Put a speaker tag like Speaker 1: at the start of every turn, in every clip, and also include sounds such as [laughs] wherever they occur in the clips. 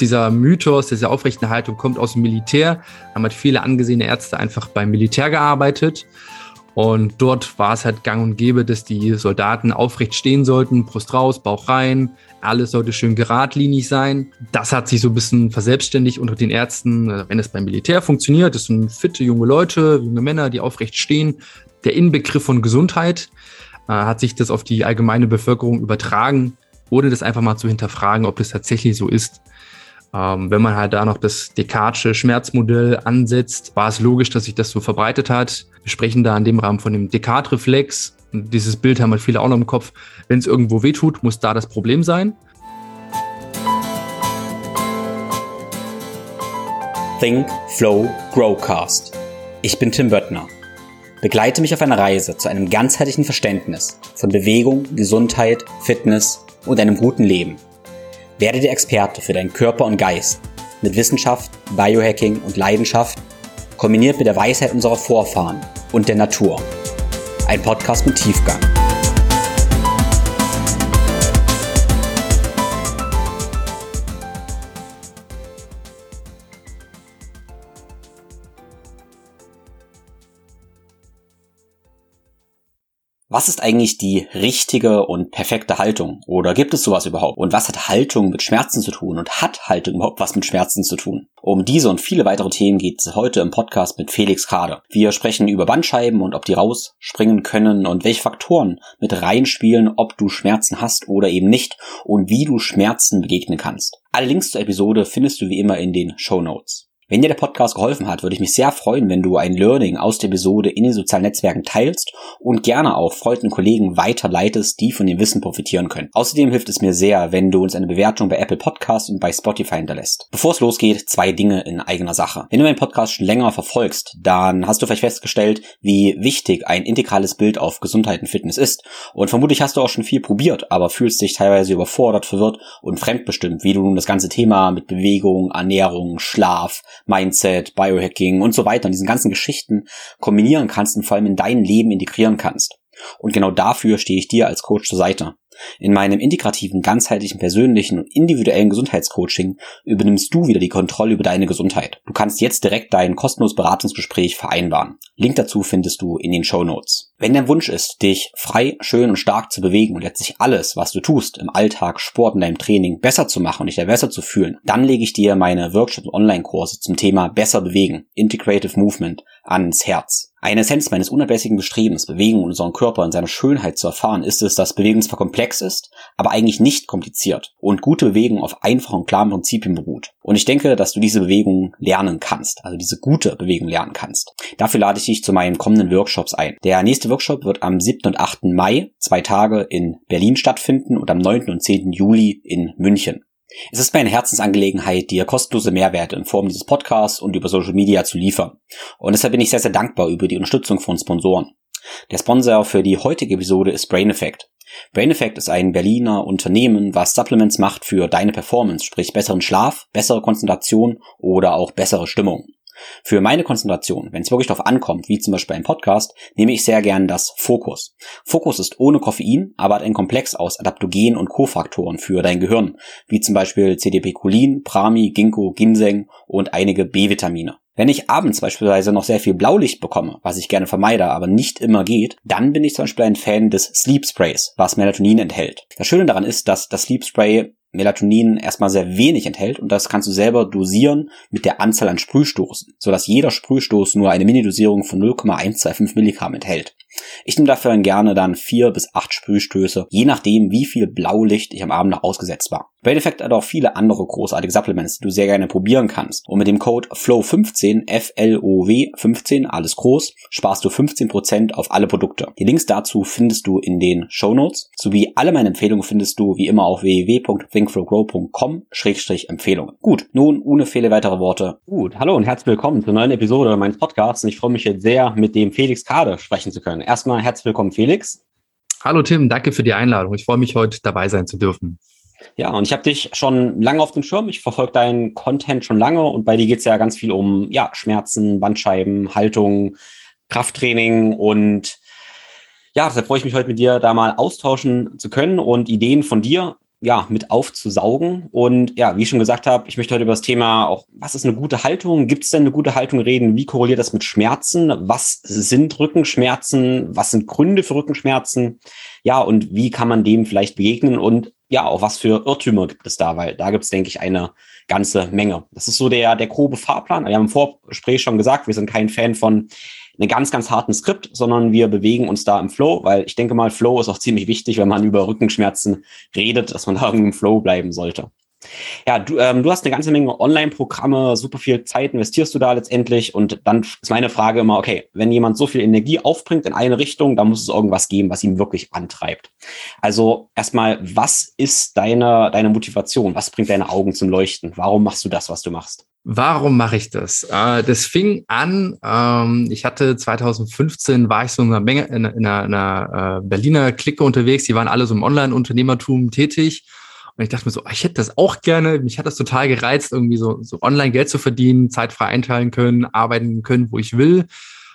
Speaker 1: Dieser Mythos, diese aufrechten Haltung kommt aus dem Militär. Da haben halt viele angesehene Ärzte einfach beim Militär gearbeitet. Und dort war es halt gang und gäbe, dass die Soldaten aufrecht stehen sollten, Brust raus, Bauch rein, alles sollte schön geradlinig sein. Das hat sich so ein bisschen verselbstständigt unter den Ärzten, äh, wenn es beim Militär funktioniert. Das sind fitte junge Leute, junge Männer, die aufrecht stehen. Der Inbegriff von Gesundheit äh, hat sich das auf die allgemeine Bevölkerung übertragen, ohne das einfach mal zu hinterfragen, ob das tatsächlich so ist. Ähm, wenn man halt da noch das Descartesche Schmerzmodell ansetzt, war es logisch, dass sich das so verbreitet hat. Wir sprechen da in dem Rahmen von dem Descartes-Reflex. Dieses Bild haben halt viele auch noch im Kopf. Wenn es irgendwo wehtut, muss da das Problem sein.
Speaker 2: Think, Flow, Growcast. Ich bin Tim Böttner. Begleite mich auf einer Reise zu einem ganzheitlichen Verständnis von Bewegung, Gesundheit, Fitness und einem guten Leben. Werde der Experte für deinen Körper und Geist mit Wissenschaft, Biohacking und Leidenschaft, kombiniert mit der Weisheit unserer Vorfahren und der Natur. Ein Podcast mit Tiefgang. Was ist eigentlich die richtige und perfekte Haltung? Oder gibt es sowas überhaupt? Und was hat Haltung mit Schmerzen zu tun? Und hat Haltung überhaupt was mit Schmerzen zu tun? Um diese und viele weitere Themen geht es heute im Podcast mit Felix Kade. Wir sprechen über Bandscheiben und ob die rausspringen können und welche Faktoren mit reinspielen, ob du Schmerzen hast oder eben nicht und wie du Schmerzen begegnen kannst. Alle Links zur Episode findest du wie immer in den Show Notes. Wenn dir der Podcast geholfen hat, würde ich mich sehr freuen, wenn du ein Learning aus der Episode in den sozialen Netzwerken teilst und gerne auch Freunden und Kollegen weiterleitest, die von dem Wissen profitieren können. Außerdem hilft es mir sehr, wenn du uns eine Bewertung bei Apple Podcasts und bei Spotify hinterlässt. Bevor es losgeht, zwei Dinge in eigener Sache. Wenn du meinen Podcast schon länger verfolgst, dann hast du vielleicht festgestellt, wie wichtig ein integrales Bild auf Gesundheit und Fitness ist. Und vermutlich hast du auch schon viel probiert, aber fühlst dich teilweise überfordert, verwirrt und fremdbestimmt, wie du nun das ganze Thema mit Bewegung, Ernährung, Schlaf, Mindset, Biohacking und so weiter und diesen ganzen Geschichten kombinieren kannst und vor allem in dein Leben integrieren kannst. Und genau dafür stehe ich dir als Coach zur Seite. In meinem integrativen, ganzheitlichen, persönlichen und individuellen Gesundheitscoaching übernimmst du wieder die Kontrolle über deine Gesundheit. Du kannst jetzt direkt dein kostenloses Beratungsgespräch vereinbaren. Link dazu findest du in den Show Notes. Wenn dein Wunsch ist, dich frei, schön und stark zu bewegen und letztlich alles, was du tust, im Alltag, Sport und deinem Training besser zu machen und dich da besser zu fühlen, dann lege ich dir meine Workshops und Online-Kurse zum Thema besser bewegen, Integrative Movement, ans Herz. Eine Essenz meines unablässigen Bestrebens, Bewegung und unseren Körper in seiner Schönheit zu erfahren, ist es, dass Bewegung zwar komplex ist, aber eigentlich nicht kompliziert und gute Bewegung auf einfachen und klaren Prinzipien beruht. Und ich denke, dass du diese Bewegung lernen kannst, also diese gute Bewegung lernen kannst. Dafür lade ich dich zu meinen kommenden Workshops ein. Der nächste Workshop wird am 7. und 8. Mai, zwei Tage in Berlin stattfinden und am 9. und 10. Juli in München. Es ist meine Herzensangelegenheit, dir kostenlose Mehrwerte in Form dieses Podcasts und über Social Media zu liefern. Und deshalb bin ich sehr, sehr dankbar über die Unterstützung von Sponsoren. Der Sponsor für die heutige Episode ist Brain Effect. Brain Effect ist ein Berliner Unternehmen, was Supplements macht für deine Performance, sprich besseren Schlaf, bessere Konzentration oder auch bessere Stimmung. Für meine Konzentration, wenn es wirklich darauf ankommt, wie zum Beispiel ein Podcast, nehme ich sehr gern das Fokus. Fokus ist ohne Koffein, aber hat ein Komplex aus Adaptogen und Kofaktoren für dein Gehirn, wie zum Beispiel CDP-Cholin, Prami, Ginkgo, Ginseng und einige B-Vitamine. Wenn ich abends beispielsweise noch sehr viel Blaulicht bekomme, was ich gerne vermeide, aber nicht immer geht, dann bin ich zum Beispiel ein Fan des Sleep Sprays, was Melatonin enthält. Das Schöne daran ist, dass das Sleep Spray Melatonin erstmal sehr wenig enthält und das kannst du selber dosieren mit der Anzahl an Sprühstoßen, sodass jeder Sprühstoß nur eine Minidosierung von 0,125 Milligramm enthält. Ich nehme dafür gerne dann vier bis acht Sprühstöße, je nachdem, wie viel Blaulicht ich am Abend noch ausgesetzt war. Brain Effect hat auch viele andere großartige Supplements, die du sehr gerne probieren kannst. Und mit dem Code FLOW15, F-L-O-W 15, alles groß, sparst du 15% auf alle Produkte. Die Links dazu findest du in den Show Notes, sowie alle meine Empfehlungen findest du wie immer auf www.thinkflowgrow.com-empfehlungen. Gut, nun ohne viele weitere Worte.
Speaker 1: Gut, hallo und herzlich willkommen zur neuen Episode meines Podcasts. Und ich freue mich jetzt sehr, mit dem Felix Kade sprechen zu können. Erstmal herzlich willkommen, Felix.
Speaker 3: Hallo Tim, danke für die Einladung. Ich freue mich heute dabei sein zu dürfen.
Speaker 1: Ja, und ich habe dich schon lange auf dem Schirm. Ich verfolge deinen Content schon lange und bei dir geht es ja ganz viel um ja, Schmerzen, Bandscheiben, Haltung, Krafttraining und ja, deshalb freue ich mich heute mit dir da mal austauschen zu können und Ideen von dir
Speaker 2: ja, mit aufzusaugen. Und ja, wie ich schon gesagt habe, ich möchte heute über das Thema auch, was ist eine gute Haltung? Gibt es denn eine gute Haltung reden? Wie korreliert das mit Schmerzen? Was sind Rückenschmerzen? Was sind Gründe für Rückenschmerzen? Ja, und wie kann man dem vielleicht begegnen? Und ja, auch was für Irrtümer gibt es da? Weil da gibt es, denke ich, eine ganze Menge. Das ist so der, der grobe Fahrplan. Wir haben im Vorgespräch schon gesagt, wir sind kein Fan von einem ganz, ganz harten Skript, sondern wir bewegen uns da im Flow, weil ich denke mal, Flow ist auch ziemlich wichtig, wenn man über Rückenschmerzen redet, dass man da irgendwie im Flow bleiben sollte. Ja, du, ähm, du hast eine ganze Menge Online-Programme, super viel Zeit investierst du da letztendlich und dann ist meine Frage immer, okay, wenn jemand so viel Energie aufbringt in eine Richtung, dann muss es irgendwas geben, was ihn wirklich antreibt. Also erstmal, was ist deine, deine Motivation? Was bringt deine Augen zum Leuchten? Warum machst du das, was du machst?
Speaker 1: Warum mache ich das? Äh, das fing an, ähm, ich hatte 2015, war ich so in einer, Menge, in, in einer, in einer äh, Berliner Clique unterwegs, die waren alle so im Online-Unternehmertum tätig. Und ich dachte mir so, ich hätte das auch gerne. Mich hat das total gereizt, irgendwie so, so online Geld zu verdienen, zeitfrei einteilen können, arbeiten können, wo ich will.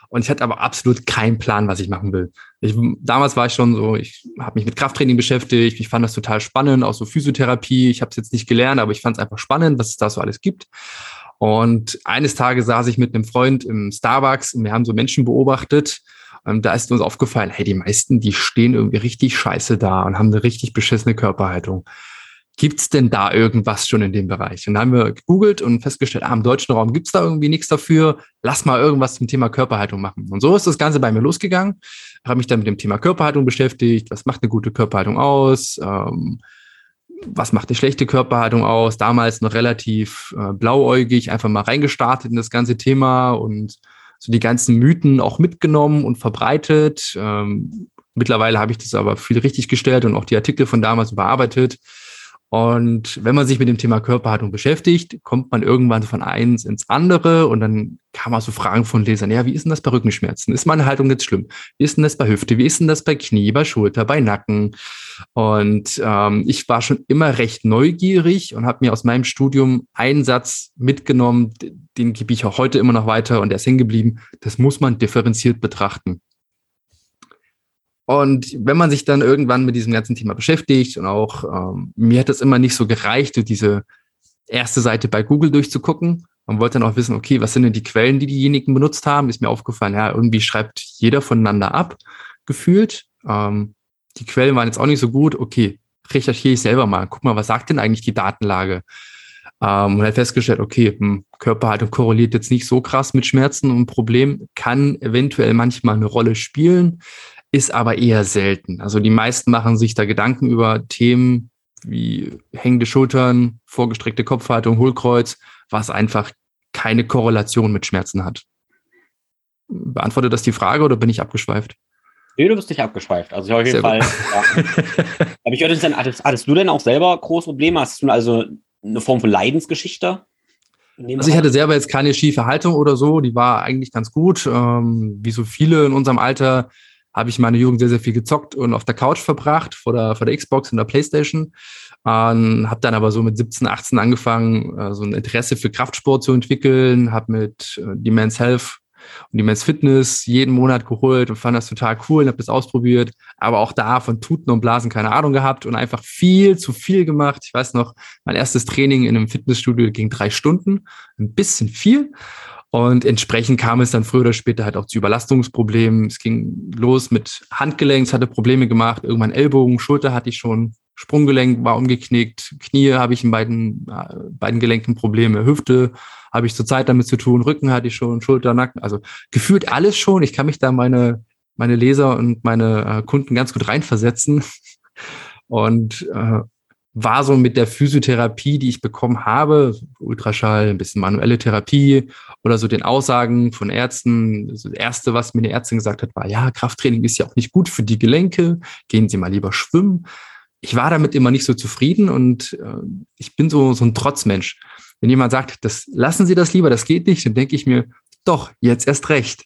Speaker 1: Und ich hatte aber absolut keinen Plan, was ich machen will. Ich, damals war ich schon so, ich habe mich mit Krafttraining beschäftigt, ich fand das total spannend, auch so Physiotherapie. Ich habe es jetzt nicht gelernt, aber ich fand es einfach spannend, was es da so alles gibt. Und eines Tages saß ich mit einem Freund im Starbucks und wir haben so Menschen beobachtet. Da ist uns aufgefallen, hey, die meisten, die stehen irgendwie richtig scheiße da und haben eine richtig beschissene Körperhaltung. Gibt's denn da irgendwas schon in dem Bereich? Und dann haben wir gegoogelt und festgestellt, ah, im deutschen Raum gibt's da irgendwie nichts dafür. Lass mal irgendwas zum Thema Körperhaltung machen. Und so ist das Ganze bei mir losgegangen. Habe mich dann mit dem Thema Körperhaltung beschäftigt. Was macht eine gute Körperhaltung aus? Ähm, was macht eine schlechte Körperhaltung aus? Damals noch relativ äh, blauäugig, einfach mal reingestartet in das ganze Thema und so die ganzen Mythen auch mitgenommen und verbreitet. Ähm, mittlerweile habe ich das aber viel richtig gestellt und auch die Artikel von damals überarbeitet. Und wenn man sich mit dem Thema Körperhaltung beschäftigt, kommt man irgendwann von eins ins andere und dann kam auch so Fragen von Lesern, ja, wie ist denn das bei Rückenschmerzen? Ist meine Haltung jetzt schlimm? Wie ist denn das bei Hüfte? Wie ist denn das bei Knie, bei Schulter, bei Nacken? Und ähm, ich war schon immer recht neugierig und habe mir aus meinem Studium einen Satz mitgenommen, den gebe ich auch heute immer noch weiter und der ist hängen geblieben. Das muss man differenziert betrachten. Und wenn man sich dann irgendwann mit diesem ganzen Thema beschäftigt und auch, ähm, mir hat es immer nicht so gereicht, diese erste Seite bei Google durchzugucken. Man wollte dann auch wissen, okay, was sind denn die Quellen, die diejenigen benutzt haben? Ist mir aufgefallen, ja, irgendwie schreibt jeder voneinander ab, gefühlt. Ähm, die Quellen waren jetzt auch nicht so gut. Okay, recherchiere ich selber mal. Guck mal, was sagt denn eigentlich die Datenlage? Ähm, und hat festgestellt, okay, hm, Körperhaltung korreliert jetzt nicht so krass mit Schmerzen und Problem kann eventuell manchmal eine Rolle spielen ist aber eher selten. Also die meisten machen sich da Gedanken über Themen wie hängende Schultern, vorgestreckte Kopfhaltung, Hohlkreuz, was einfach keine Korrelation mit Schmerzen hat. Beantwortet das die Frage oder bin ich abgeschweift?
Speaker 2: Nee, du bist nicht abgeschweift. Also auf jeden Sehr Fall. Ja. [laughs] Aber ich höre hattest, hattest du denn auch selber große Probleme? Hast du also eine Form von Leidensgeschichte?
Speaker 1: Also ich hatte selber jetzt keine schiefe Haltung oder so, die war eigentlich ganz gut. Ähm, wie so viele in unserem Alter habe ich meine Jugend sehr, sehr viel gezockt und auf der Couch verbracht, vor der, vor der Xbox und der Playstation. Ähm, habe dann aber so mit 17, 18 angefangen, äh, so ein Interesse für Kraftsport zu entwickeln, habe mit äh, Demen's Health und Demen's Fitness jeden Monat geholt und fand das total cool und habe das ausprobiert. Aber auch da von Tuten und Blasen keine Ahnung gehabt und einfach viel zu viel gemacht. Ich weiß noch, mein erstes Training in einem Fitnessstudio ging drei Stunden, ein bisschen viel. Und entsprechend kam es dann früher oder später halt auch zu Überlastungsproblemen. Es ging los mit Handgelenk, es hatte Probleme gemacht, irgendwann Ellbogen, Schulter hatte ich schon, Sprunggelenk war umgeknickt, Knie habe ich in beiden, äh, beiden Gelenken Probleme, Hüfte habe ich zurzeit damit zu tun, Rücken hatte ich schon, Schulter, Nacken, also gefühlt alles schon. Ich kann mich da meine, meine Leser und meine äh, Kunden ganz gut reinversetzen. Und äh, war so mit der Physiotherapie, die ich bekommen habe, Ultraschall, ein bisschen manuelle Therapie oder so den Aussagen von Ärzten. Das Erste, was mir eine Ärztin gesagt hat, war, ja, Krafttraining ist ja auch nicht gut für die Gelenke, gehen Sie mal lieber schwimmen. Ich war damit immer nicht so zufrieden und äh, ich bin so, so ein Trotzmensch. Wenn jemand sagt, das lassen Sie das lieber, das geht nicht, dann denke ich mir, doch, jetzt erst recht.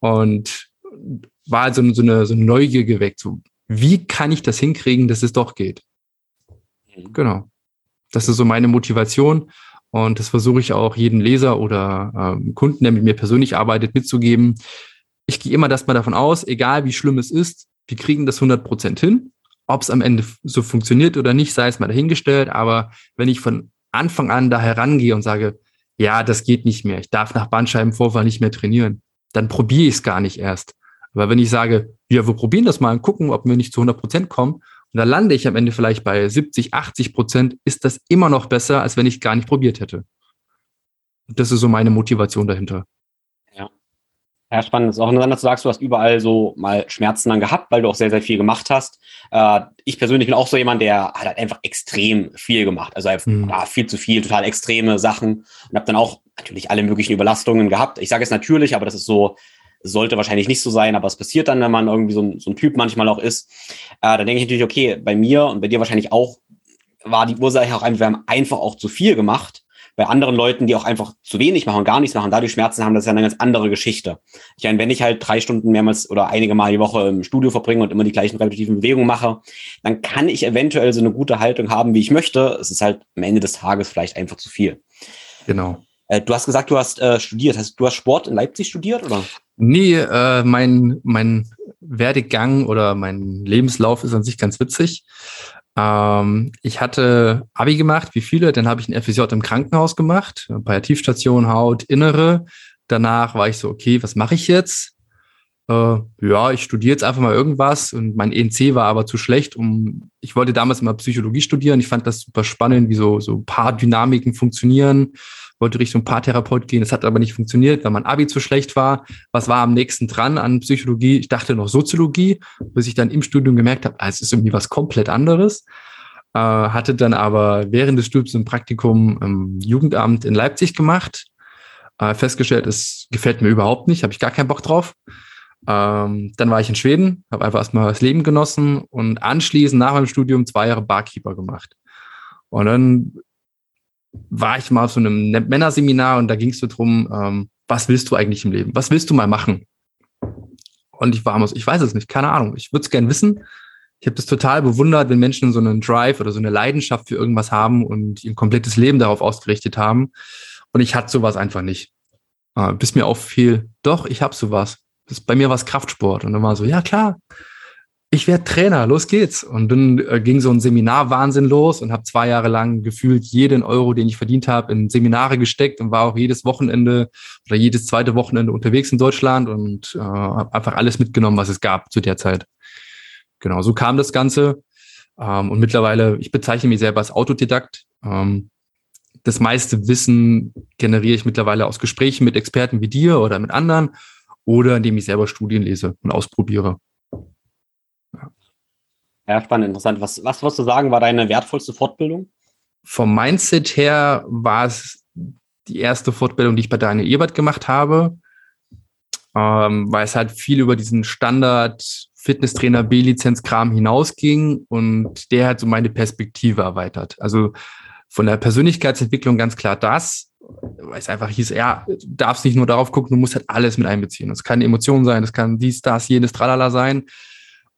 Speaker 1: Und war also so eine, so eine Neugier geweckt, so, wie kann ich das hinkriegen, dass es doch geht? Mhm. Genau. Das ist so meine Motivation. Und das versuche ich auch jedem Leser oder ähm, Kunden, der mit mir persönlich arbeitet, mitzugeben. Ich gehe immer das mal davon aus, egal wie schlimm es ist, wir kriegen das 100 Prozent hin. Ob es am Ende so funktioniert oder nicht, sei es mal dahingestellt. Aber wenn ich von Anfang an da herangehe und sage, ja, das geht nicht mehr, ich darf nach Bandscheibenvorfall nicht mehr trainieren, dann probiere ich es gar nicht erst. Aber wenn ich sage, ja, wir probieren das mal und gucken, ob wir nicht zu 100 Prozent kommen, und da lande ich am Ende vielleicht bei 70, 80 Prozent, ist das immer noch besser, als wenn ich gar nicht probiert hätte. Das ist so meine Motivation dahinter.
Speaker 2: Ja, spannend. Es ist auch interessant, dass du sagst, du hast überall so mal Schmerzen dann gehabt, weil du auch sehr, sehr viel gemacht hast. Äh, ich persönlich bin auch so jemand, der hat halt einfach extrem viel gemacht. Also ja, viel zu viel, total extreme Sachen und habe dann auch natürlich alle möglichen Überlastungen gehabt. Ich sage es natürlich, aber das ist so, sollte wahrscheinlich nicht so sein, aber es passiert dann, wenn man irgendwie so ein, so ein Typ manchmal auch ist. Äh, dann denke ich natürlich, okay, bei mir und bei dir wahrscheinlich auch war die Ursache auch einfach, wir haben einfach auch zu viel gemacht bei anderen Leuten, die auch einfach zu wenig machen, gar nichts machen, dadurch Schmerzen haben, das ist ja eine ganz andere Geschichte. Ich meine, wenn ich halt drei Stunden mehrmals oder einige Mal die Woche im Studio verbringe und immer die gleichen repetitiven Bewegungen mache, dann kann ich eventuell so eine gute Haltung haben, wie ich möchte. Es ist halt am Ende des Tages vielleicht einfach zu viel.
Speaker 1: Genau.
Speaker 2: Äh, du hast gesagt, du hast äh, studiert. Hast, du hast Sport in Leipzig studiert, oder?
Speaker 1: Nee, äh, mein, mein Werdegang oder mein Lebenslauf ist an sich ganz witzig. Ähm, ich hatte Abi gemacht, wie viele, dann habe ich ein FSJ im Krankenhaus gemacht, Palliativstation, Haut, Innere. Danach war ich so, okay, was mache ich jetzt? Äh, ja, ich studiere jetzt einfach mal irgendwas und mein ENC war aber zu schlecht, um, ich wollte damals immer Psychologie studieren. Ich fand das super spannend, wie so, so Paardynamiken funktionieren wollte Richtung Paartherapeut gehen. Das hat aber nicht funktioniert, weil mein Abi zu schlecht war. Was war am nächsten dran an Psychologie? Ich dachte noch Soziologie, bis ich dann im Studium gemerkt habe, ah, es ist irgendwie was komplett anderes. Äh, hatte dann aber während des Studiums ein Praktikum im Jugendamt in Leipzig gemacht. Äh, festgestellt, es gefällt mir überhaupt nicht, habe ich gar keinen Bock drauf. Ähm, dann war ich in Schweden, habe einfach erstmal das Leben genossen und anschließend nach meinem Studium zwei Jahre Barkeeper gemacht. Und dann war ich mal auf so einem Männerseminar und da ging es so drum, ähm, was willst du eigentlich im Leben? Was willst du mal machen? Und ich war ich weiß es nicht, keine Ahnung. Ich würde es gern wissen. Ich habe das total bewundert, wenn Menschen so einen Drive oder so eine Leidenschaft für irgendwas haben und ihr komplettes Leben darauf ausgerichtet haben. Und ich hatte sowas einfach nicht. Äh, bis mir auffiel, doch, ich habe sowas. Das, bei mir war es Kraftsport. Und dann war so, ja klar, ich werde Trainer, los geht's. Und dann äh, ging so ein Seminarwahnsinn los und habe zwei Jahre lang gefühlt jeden Euro, den ich verdient habe, in Seminare gesteckt und war auch jedes Wochenende oder jedes zweite Wochenende unterwegs in Deutschland und äh, habe einfach alles mitgenommen, was es gab zu der Zeit. Genau, so kam das Ganze. Ähm, und mittlerweile, ich bezeichne mich selber als Autodidakt. Ähm, das meiste Wissen generiere ich mittlerweile aus Gesprächen mit Experten wie dir oder mit anderen oder indem ich selber Studien lese und ausprobiere.
Speaker 2: Ja, spannend, interessant. Was, was würdest du sagen, war deine wertvollste Fortbildung?
Speaker 1: Vom Mindset her war es die erste Fortbildung, die ich bei Daniel Ebert gemacht habe, ähm, weil es halt viel über diesen Standard Fitnesstrainer B-Lizenz-Kram hinausging und der hat so meine Perspektive erweitert. Also von der Persönlichkeitsentwicklung ganz klar das, weil es einfach hieß, ja, du darfst nicht nur darauf gucken, du musst halt alles mit einbeziehen. Das kann Emotionen sein, das kann dies, das, jenes, tralala sein.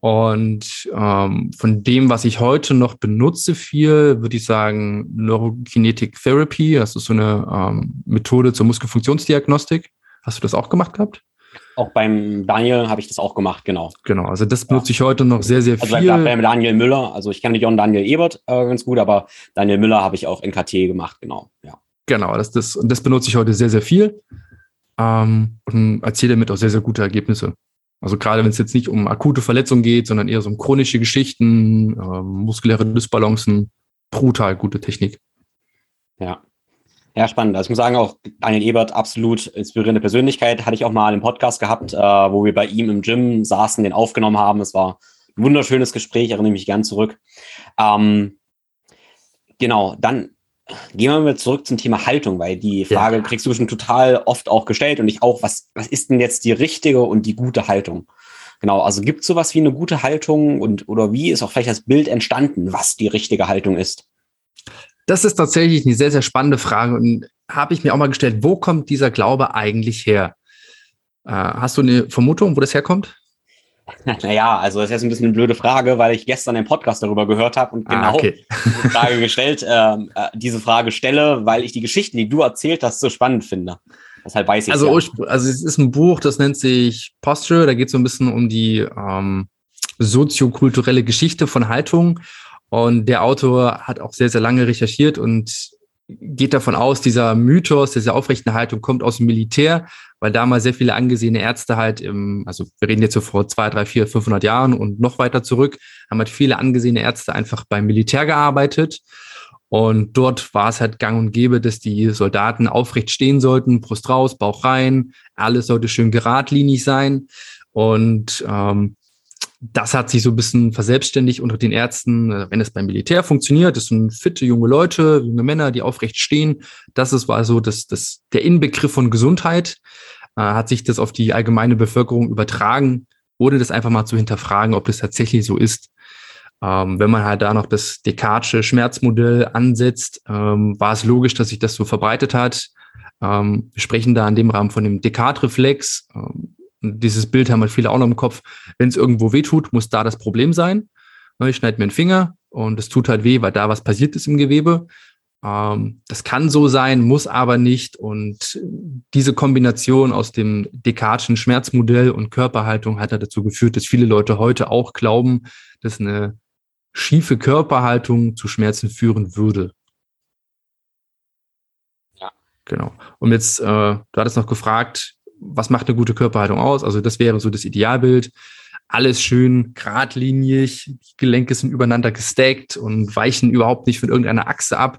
Speaker 1: Und ähm, von dem, was ich heute noch benutze viel, würde ich sagen Neurokinetic Therapy. Das ist so eine ähm, Methode zur Muskelfunktionsdiagnostik. Hast du das auch gemacht gehabt?
Speaker 2: Auch beim Daniel habe ich das auch gemacht, genau.
Speaker 1: Genau, also das benutze ja. ich heute noch sehr, sehr
Speaker 2: also
Speaker 1: viel.
Speaker 2: Also beim Daniel Müller, also ich kenne nicht auch Daniel Ebert äh, ganz gut, aber Daniel Müller habe ich auch NKT gemacht, genau. Ja.
Speaker 1: Genau, das, das, das benutze ich heute sehr, sehr viel ähm, und erziele damit auch sehr, sehr gute Ergebnisse. Also gerade wenn es jetzt nicht um akute Verletzungen geht, sondern eher so um chronische Geschichten, äh, muskuläre Dysbalancen, brutal gute Technik.
Speaker 2: Ja. Ja, spannend. Also ich muss sagen, auch Daniel Ebert, absolut inspirierende Persönlichkeit. Hatte ich auch mal einen Podcast gehabt, äh, wo wir bei ihm im Gym saßen, den aufgenommen haben. Es war ein wunderschönes Gespräch, erinnere mich gern zurück. Ähm, genau, dann Gehen wir mal zurück zum Thema Haltung, weil die Frage ja. kriegst du schon total oft auch gestellt und ich auch, was, was ist denn jetzt die richtige und die gute Haltung? Genau, also gibt es sowas wie eine gute Haltung und oder wie ist auch vielleicht das Bild entstanden, was die richtige Haltung ist?
Speaker 1: Das ist tatsächlich eine sehr, sehr spannende Frage und habe ich mir auch mal gestellt, wo kommt dieser Glaube eigentlich her? Äh, hast du eine Vermutung, wo das herkommt? [laughs]
Speaker 2: Naja, also das ist jetzt ein bisschen eine blöde Frage, weil ich gestern den Podcast darüber gehört habe und ah, genau ah, okay. diese [laughs] Frage gestellt, ähm, äh, diese Frage stelle, weil ich die Geschichten, die du erzählt hast, so spannend finde. Deshalb weiß ich
Speaker 1: also, ja. also es ist ein Buch, das nennt sich Posture, da geht es so ein bisschen um die, ähm, soziokulturelle Geschichte von Haltung. Und der Autor hat auch sehr, sehr lange recherchiert und geht davon aus, dieser Mythos, diese aufrechten Haltung kommt aus dem Militär, weil damals sehr viele angesehene Ärzte halt im, also wir reden jetzt so vor zwei, drei, vier, 500 Jahren und noch weiter zurück, haben halt viele angesehene Ärzte einfach beim Militär gearbeitet. Und dort war es halt gang und gäbe, dass die Soldaten aufrecht stehen sollten, Brust raus, Bauch rein, alles sollte schön geradlinig sein. Und ähm, das hat sich so ein bisschen verselbstständigt unter den Ärzten, äh, wenn es beim Militär funktioniert, das sind fitte junge Leute, junge Männer, die aufrecht stehen. Das ist war so das, das, der Inbegriff von Gesundheit. Äh, hat sich das auf die allgemeine Bevölkerung übertragen, ohne das einfach mal zu hinterfragen, ob das tatsächlich so ist. Ähm, wenn man halt da noch das Descartesche Schmerzmodell ansetzt, ähm, war es logisch, dass sich das so verbreitet hat. Ähm, wir sprechen da in dem Rahmen von dem Descartes-Reflex. Ähm, dieses Bild haben halt viele auch noch im Kopf. Wenn es irgendwo weh tut, muss da das Problem sein. Ich schneide mir einen Finger und es tut halt weh, weil da was passiert ist im Gewebe. Ähm, das kann so sein, muss aber nicht. Und diese Kombination aus dem Descarteschen Schmerzmodell und Körperhaltung hat dazu geführt, dass viele Leute heute auch glauben, dass eine schiefe Körperhaltung zu Schmerzen führen würde. Ja. Genau. Und jetzt, äh, du hattest noch gefragt, was macht eine gute Körperhaltung aus? Also das wäre so das Idealbild. Alles schön geradlinig, die Gelenke sind übereinander gestackt und weichen überhaupt nicht von irgendeiner Achse ab.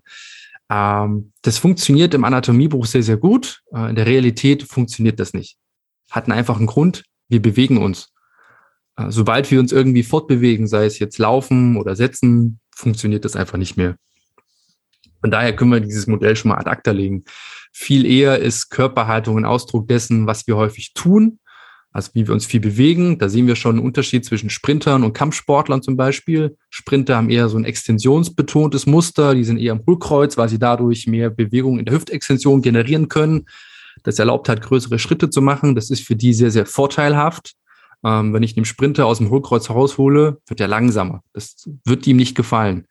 Speaker 1: Ähm, das funktioniert im Anatomiebuch sehr, sehr gut. Äh, in der Realität funktioniert das nicht. Hat einen einfachen Grund. Wir bewegen uns. Äh, sobald wir uns irgendwie fortbewegen, sei es jetzt laufen oder setzen, funktioniert das einfach nicht mehr. Von daher können wir dieses Modell schon mal ad acta legen. Viel eher ist Körperhaltung ein Ausdruck dessen, was wir häufig tun, also wie wir uns viel bewegen. Da sehen wir schon einen Unterschied zwischen Sprintern und Kampfsportlern zum Beispiel. Sprinter haben eher so ein extensionsbetontes Muster, die sind eher am Hohlkreuz, weil sie dadurch mehr Bewegung in der Hüftextension generieren können. Das erlaubt halt größere Schritte zu machen. Das ist für die sehr, sehr vorteilhaft. Ähm, wenn ich den Sprinter aus dem Hohlkreuz heraushole, wird er langsamer. Das wird ihm nicht gefallen.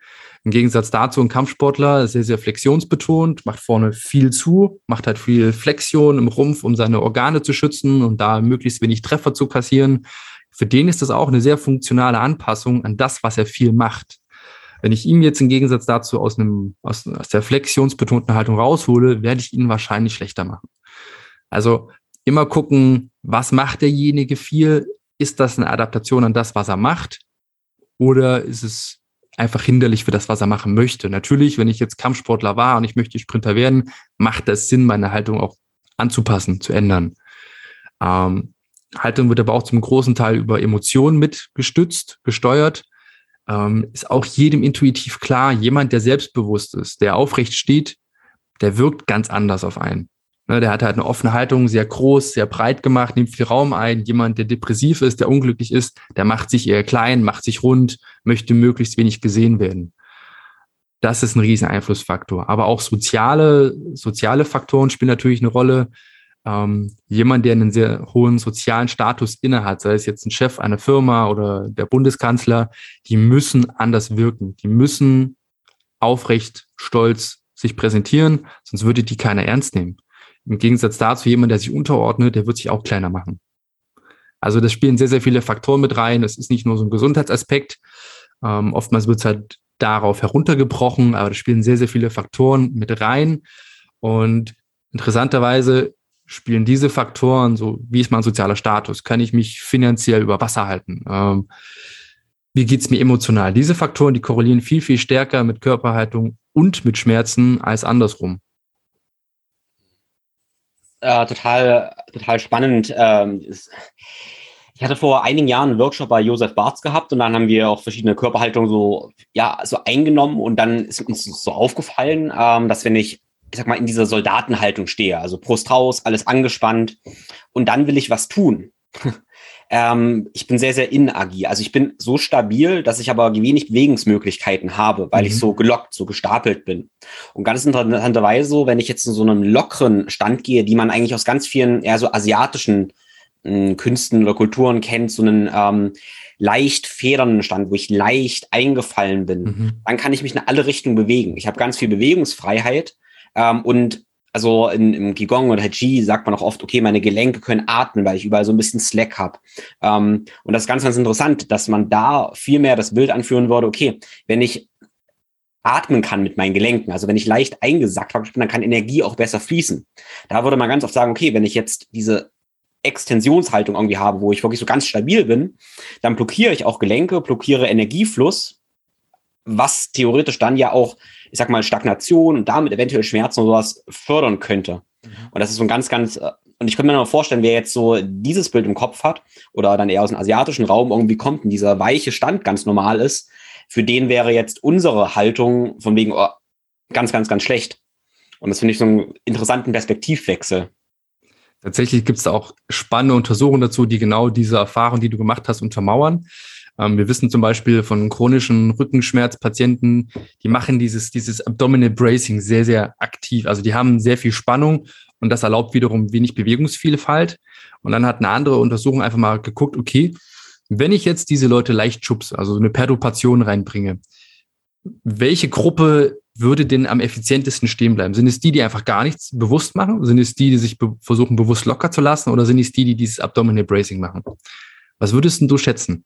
Speaker 1: Im Gegensatz dazu ein Kampfsportler ist sehr, sehr flexionsbetont, macht vorne viel zu, macht halt viel Flexion im Rumpf, um seine Organe zu schützen und da möglichst wenig Treffer zu kassieren. Für den ist das auch eine sehr funktionale Anpassung an das, was er viel macht. Wenn ich ihn jetzt im Gegensatz dazu aus, einem, aus, aus der flexionsbetonten Haltung raushole, werde ich ihn wahrscheinlich schlechter machen. Also immer gucken, was macht derjenige viel? Ist das eine Adaptation an das, was er macht? Oder ist es einfach hinderlich für das, was er machen möchte. Natürlich, wenn ich jetzt Kampfsportler war und ich möchte Sprinter werden, macht es Sinn, meine Haltung auch anzupassen, zu ändern. Ähm, Haltung wird aber auch zum großen Teil über Emotionen mitgestützt, gesteuert. Ähm, ist auch jedem intuitiv klar, jemand, der selbstbewusst ist, der aufrecht steht, der wirkt ganz anders auf einen. Ne, der hat halt eine offene Haltung, sehr groß, sehr breit gemacht, nimmt viel Raum ein. Jemand, der depressiv ist, der unglücklich ist, der macht sich eher klein, macht sich rund, möchte möglichst wenig gesehen werden. Das ist ein riesen Einflussfaktor. Aber auch soziale, soziale Faktoren spielen natürlich eine Rolle. Ähm, jemand, der einen sehr hohen sozialen Status innehat, sei es jetzt ein Chef einer Firma oder der Bundeskanzler, die müssen anders wirken. Die müssen aufrecht, stolz sich präsentieren, sonst würde die keiner ernst nehmen. Im Gegensatz dazu jemand, der sich unterordnet, der wird sich auch kleiner machen. Also das spielen sehr, sehr viele Faktoren mit rein. Es ist nicht nur so ein Gesundheitsaspekt. Ähm, oftmals wird es halt darauf heruntergebrochen, aber da spielen sehr, sehr viele Faktoren mit rein. Und interessanterweise spielen diese Faktoren, so wie ist mein sozialer Status, kann ich mich finanziell über Wasser halten, ähm, wie geht's mir emotional. Diese Faktoren, die korrelieren viel, viel stärker mit Körperhaltung und mit Schmerzen als andersrum
Speaker 2: äh, total, total spannend. Ähm, ist, ich hatte vor einigen Jahren einen Workshop bei Josef Barz gehabt und dann haben wir auch verschiedene Körperhaltungen so, ja, so eingenommen und dann ist uns so aufgefallen, ähm, dass wenn ich, ich sag mal, in dieser Soldatenhaltung stehe, also Brust raus, alles angespannt und dann will ich was tun. [laughs] Ähm, ich bin sehr, sehr inagil. Also ich bin so stabil, dass ich aber wenig Bewegungsmöglichkeiten habe, weil mhm. ich so gelockt, so gestapelt bin. Und ganz interessanterweise so, wenn ich jetzt in so einem lockeren Stand gehe, die man eigentlich aus ganz vielen eher so asiatischen Künsten oder Kulturen kennt, so einen ähm, leicht federnden Stand, wo ich leicht eingefallen bin, mhm. dann kann ich mich in alle Richtungen bewegen. Ich habe ganz viel Bewegungsfreiheit ähm, und also in, im Qigong oder Qi sagt man auch oft, okay, meine Gelenke können atmen, weil ich überall so ein bisschen Slack habe. Ähm, und das ist ganz, ganz interessant, dass man da viel mehr das Bild anführen würde, okay, wenn ich atmen kann mit meinen Gelenken, also wenn ich leicht eingesackt bin, dann kann Energie auch besser fließen. Da würde man ganz oft sagen, okay, wenn ich jetzt diese Extensionshaltung irgendwie habe, wo ich wirklich so ganz stabil bin, dann blockiere ich auch Gelenke, blockiere Energiefluss, was theoretisch dann ja auch, ich sag mal, Stagnation und damit eventuell Schmerzen und sowas fördern könnte. Mhm. Und das ist so ein ganz, ganz, äh, und ich könnte mir noch vorstellen, wer jetzt so dieses Bild im Kopf hat oder dann eher aus dem asiatischen Raum irgendwie kommt und dieser weiche Stand ganz normal ist, für den wäre jetzt unsere Haltung von wegen oh, ganz, ganz, ganz schlecht. Und das finde ich so einen interessanten Perspektivwechsel.
Speaker 1: Tatsächlich gibt es auch spannende Untersuchungen dazu, die genau diese Erfahrung, die du gemacht hast, untermauern. Ähm, wir wissen zum Beispiel von chronischen Rückenschmerzpatienten, die machen dieses, dieses Abdominal Bracing sehr, sehr aktiv. Also die haben sehr viel Spannung und das erlaubt wiederum wenig Bewegungsvielfalt. Und dann hat eine andere Untersuchung einfach mal geguckt, okay, wenn ich jetzt diese Leute leicht schubse, also eine Perturbation reinbringe, welche Gruppe würde denn am effizientesten stehen bleiben? Sind es die, die einfach gar nichts bewusst machen? Sind es die, die sich be versuchen, bewusst locker zu lassen? Oder sind es die, die dieses Abdominal Bracing machen? Was würdest du schätzen?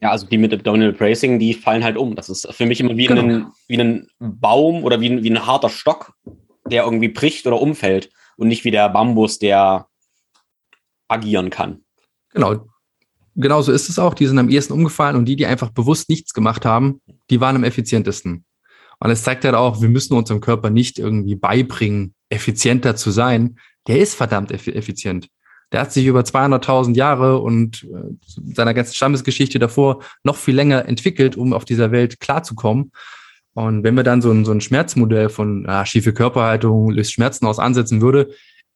Speaker 2: Ja, also die mit Abdominal Bracing, die fallen halt um. Das ist für mich immer wie, genau. ein, wie ein Baum oder wie ein, wie ein harter Stock, der irgendwie bricht oder umfällt und nicht wie der Bambus, der agieren kann.
Speaker 1: Genau, genau so ist es auch. Die sind am ehesten umgefallen und die, die einfach bewusst nichts gemacht haben, die waren am effizientesten. Und es zeigt halt auch, wir müssen unserem Körper nicht irgendwie beibringen, effizienter zu sein. Der ist verdammt effizient. Der hat sich über 200.000 Jahre und äh, seiner ganzen Stammesgeschichte davor noch viel länger entwickelt, um auf dieser Welt klarzukommen. Und wenn wir dann so ein, so ein Schmerzmodell von ah, schiefe Körperhaltung löst Schmerzen aus ansetzen würde,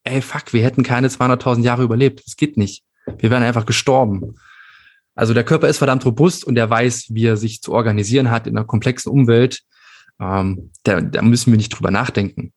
Speaker 1: ey, fuck, wir hätten keine 200.000 Jahre überlebt. Das geht nicht. Wir wären einfach gestorben. Also der Körper ist verdammt robust und er weiß, wie er sich zu organisieren hat in einer komplexen Umwelt. Ähm, da, da müssen wir nicht drüber nachdenken.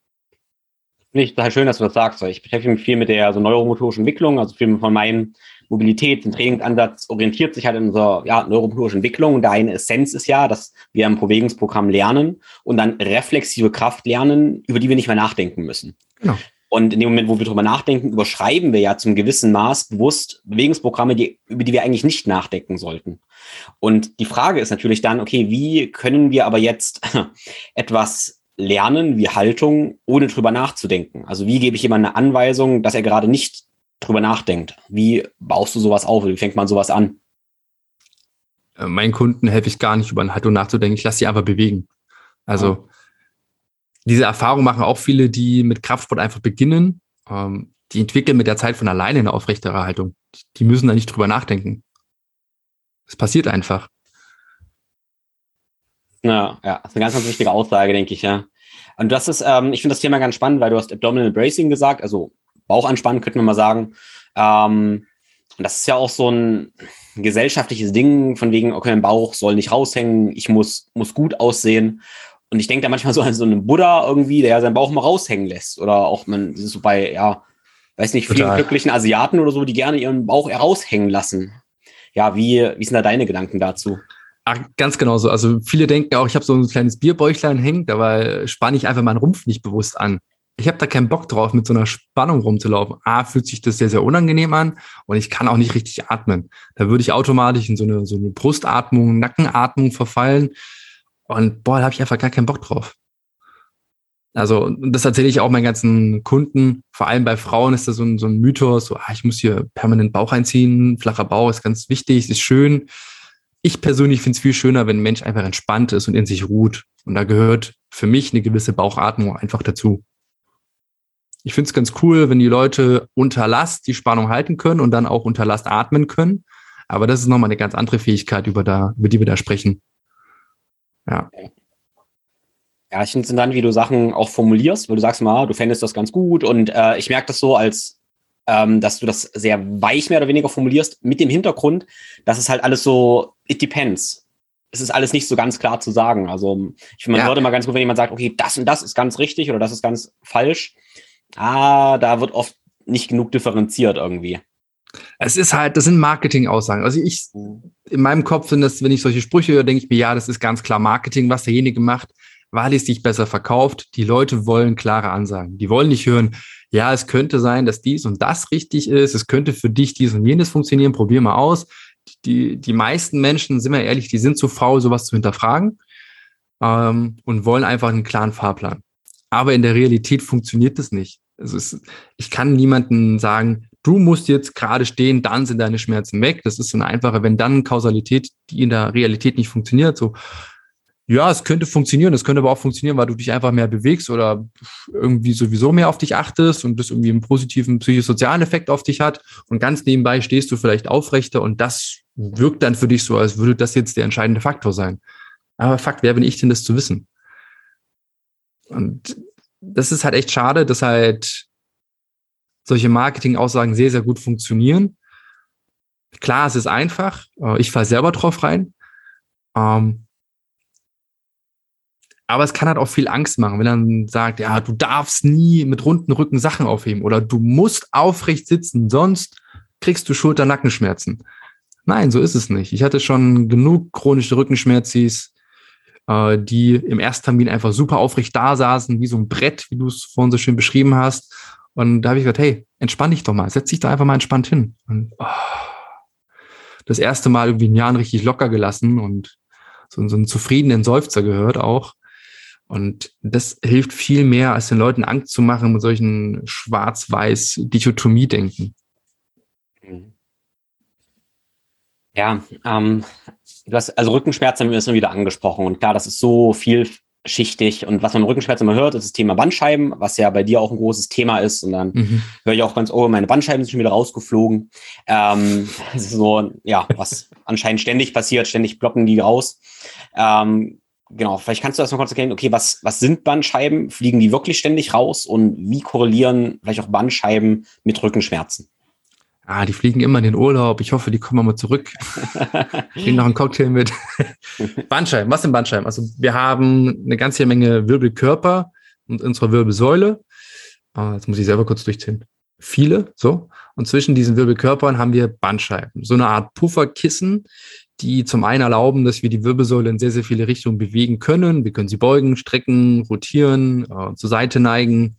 Speaker 2: Finde ich total schön, dass du das sagst. Ich beschäftige mich viel mit der so neuromotorischen Entwicklung, also viel von meinem Mobilitäts- und Trainingsansatz orientiert sich halt in unserer ja, neuromotorischen Entwicklung. Und deine Essenz ist ja, dass wir im Bewegungsprogramm lernen und dann reflexive Kraft lernen, über die wir nicht mehr nachdenken müssen. Genau. Und in dem Moment, wo wir darüber nachdenken, überschreiben wir ja zum gewissen Maß bewusst Bewegungsprogramme, die, über die wir eigentlich nicht nachdenken sollten. Und die Frage ist natürlich dann, okay, wie können wir aber jetzt [laughs] etwas lernen wie Haltung, ohne drüber nachzudenken? Also wie gebe ich jemandem eine Anweisung, dass er gerade nicht drüber nachdenkt? Wie baust du sowas auf? Wie fängt man sowas an?
Speaker 1: Äh, meinen Kunden helfe ich gar nicht, über eine Haltung nachzudenken. Ich lasse sie einfach bewegen. Also diese Erfahrung machen auch viele, die mit Kraftsport einfach beginnen. Ähm, die entwickeln mit der Zeit von alleine eine aufrechtere Haltung. Die müssen da nicht drüber nachdenken. Es passiert einfach.
Speaker 2: Ja, ja, das ist eine ganz, ganz wichtige Aussage, denke ich, ja. Und das ist, ähm, ich finde das Thema ganz spannend, weil du hast Abdominal Bracing gesagt, also Bauchanspannen, könnte man mal sagen. Ähm, und das ist ja auch so ein gesellschaftliches Ding, von wegen, okay, mein Bauch soll nicht raushängen, ich muss, muss gut aussehen. Und ich denke da manchmal so an so einen Buddha irgendwie, der seinen Bauch mal raushängen lässt. Oder auch, man ist so bei, ja, weiß nicht, vielen Total. glücklichen Asiaten oder so, die gerne ihren Bauch heraushängen lassen. Ja, wie, wie sind da deine Gedanken dazu?
Speaker 1: Ach, ganz genau so. Also viele denken auch, ich habe so ein kleines Bierbäuchlein hängen, dabei spanne ich einfach meinen Rumpf nicht bewusst an. Ich habe da keinen Bock drauf, mit so einer Spannung rumzulaufen. A, fühlt sich das sehr, sehr unangenehm an und ich kann auch nicht richtig atmen. Da würde ich automatisch in so eine, so eine Brustatmung, Nackenatmung verfallen. Und boah, da habe ich einfach gar keinen Bock drauf. Also, das erzähle ich auch meinen ganzen Kunden. Vor allem bei Frauen ist das so ein, so ein Mythos, so, ah, ich muss hier permanent Bauch einziehen, flacher Bauch ist ganz wichtig, ist schön. Ich persönlich finde es viel schöner, wenn ein Mensch einfach entspannt ist und in sich ruht. Und da gehört für mich eine gewisse Bauchatmung einfach dazu. Ich finde es ganz cool, wenn die Leute unter Last die Spannung halten können und dann auch unter Last atmen können. Aber das ist nochmal eine ganz andere Fähigkeit, über, da, über die wir da sprechen.
Speaker 2: Ja. Ja, ich finde es dann, wie du Sachen auch formulierst, weil du sagst mal, du fändest das ganz gut und äh, ich merke das so als, ähm, dass du das sehr weich mehr oder weniger formulierst, mit dem Hintergrund, dass es halt alles so, it depends. Es ist alles nicht so ganz klar zu sagen. Also ich finde, man ja. hört immer ganz gut, wenn jemand sagt, okay, das und das ist ganz richtig oder das ist ganz falsch. Ah, da wird oft nicht genug differenziert irgendwie.
Speaker 1: Es ist halt, das sind Marketing-Aussagen. Also ich, in meinem Kopf sind das, wenn ich solche Sprüche höre, denke ich mir, ja, das ist ganz klar Marketing, was derjenige macht. weil es sich besser verkauft. Die Leute wollen klare Ansagen. Die wollen nicht hören, ja, es könnte sein, dass dies und das richtig ist. Es könnte für dich dies und jenes funktionieren. Probier mal aus. Die, die meisten Menschen, sind wir ehrlich, die sind zu faul, sowas zu hinterfragen ähm, und wollen einfach einen klaren Fahrplan. Aber in der Realität funktioniert das nicht. Also es, ich kann niemanden sagen, du musst jetzt gerade stehen, dann sind deine Schmerzen weg. Das ist so eine einfache, wenn dann Kausalität, die in der Realität nicht funktioniert, so, ja, es könnte funktionieren, es könnte aber auch funktionieren, weil du dich einfach mehr bewegst oder irgendwie sowieso mehr auf dich achtest und das irgendwie einen positiven psychosozialen Effekt auf dich hat. Und ganz nebenbei stehst du vielleicht aufrechter und das wirkt dann für dich so, als würde das jetzt der entscheidende Faktor sein. Aber Fakt, wer bin ich denn, das zu wissen? Und das ist halt echt schade, dass halt solche Marketing-Aussagen sehr, sehr gut funktionieren. Klar, es ist einfach. Äh, ich falle selber drauf rein. Ähm, aber es kann halt auch viel Angst machen, wenn man sagt, ja, du darfst nie mit runden Rücken Sachen aufheben oder du musst aufrecht sitzen, sonst kriegst du Schulter-Nackenschmerzen. Nein, so ist es nicht. Ich hatte schon genug chronische Rückenschmerzis, äh, die im Ersttermin einfach super aufrecht da saßen, wie so ein Brett, wie du es vorhin so schön beschrieben hast. Und da habe ich gesagt, hey, entspann dich doch mal, setz dich da einfach mal entspannt hin. Und oh, das erste Mal irgendwie in Jahren richtig locker gelassen und so, so einen zufriedenen Seufzer gehört auch. Und das hilft viel mehr, als den Leuten Angst zu machen mit solchen schwarz-weiß Dichotomie-Denken.
Speaker 2: Ja, ähm, du hast, also Rückenschmerzen haben wir jetzt wieder angesprochen. Und klar, das ist so vielschichtig. Und was man Rückenschmerzen immer hört, ist das Thema Bandscheiben, was ja bei dir auch ein großes Thema ist. Und dann mhm. höre ich auch ganz, oh, meine Bandscheiben sind schon wieder rausgeflogen. Ähm, das ist so, ja, was anscheinend ständig passiert, ständig blocken die raus. Ähm, genau, vielleicht kannst du das noch kurz erklären, okay, was, was sind Bandscheiben? Fliegen die wirklich ständig raus? Und wie korrelieren vielleicht auch Bandscheiben mit Rückenschmerzen?
Speaker 1: Ah, die fliegen immer in den Urlaub. Ich hoffe, die kommen mal zurück. [laughs] Kriegen noch einen Cocktail mit. [laughs] Bandscheiben. Was sind Bandscheiben? Also wir haben eine ganze Menge Wirbelkörper und unsere Wirbelsäule. Ah, jetzt muss ich selber kurz durchziehen. Viele, so. Und zwischen diesen Wirbelkörpern haben wir Bandscheiben. So eine Art Pufferkissen, die zum einen erlauben, dass wir die Wirbelsäule in sehr, sehr viele Richtungen bewegen können. Wir können sie beugen, strecken, rotieren, äh, zur Seite neigen.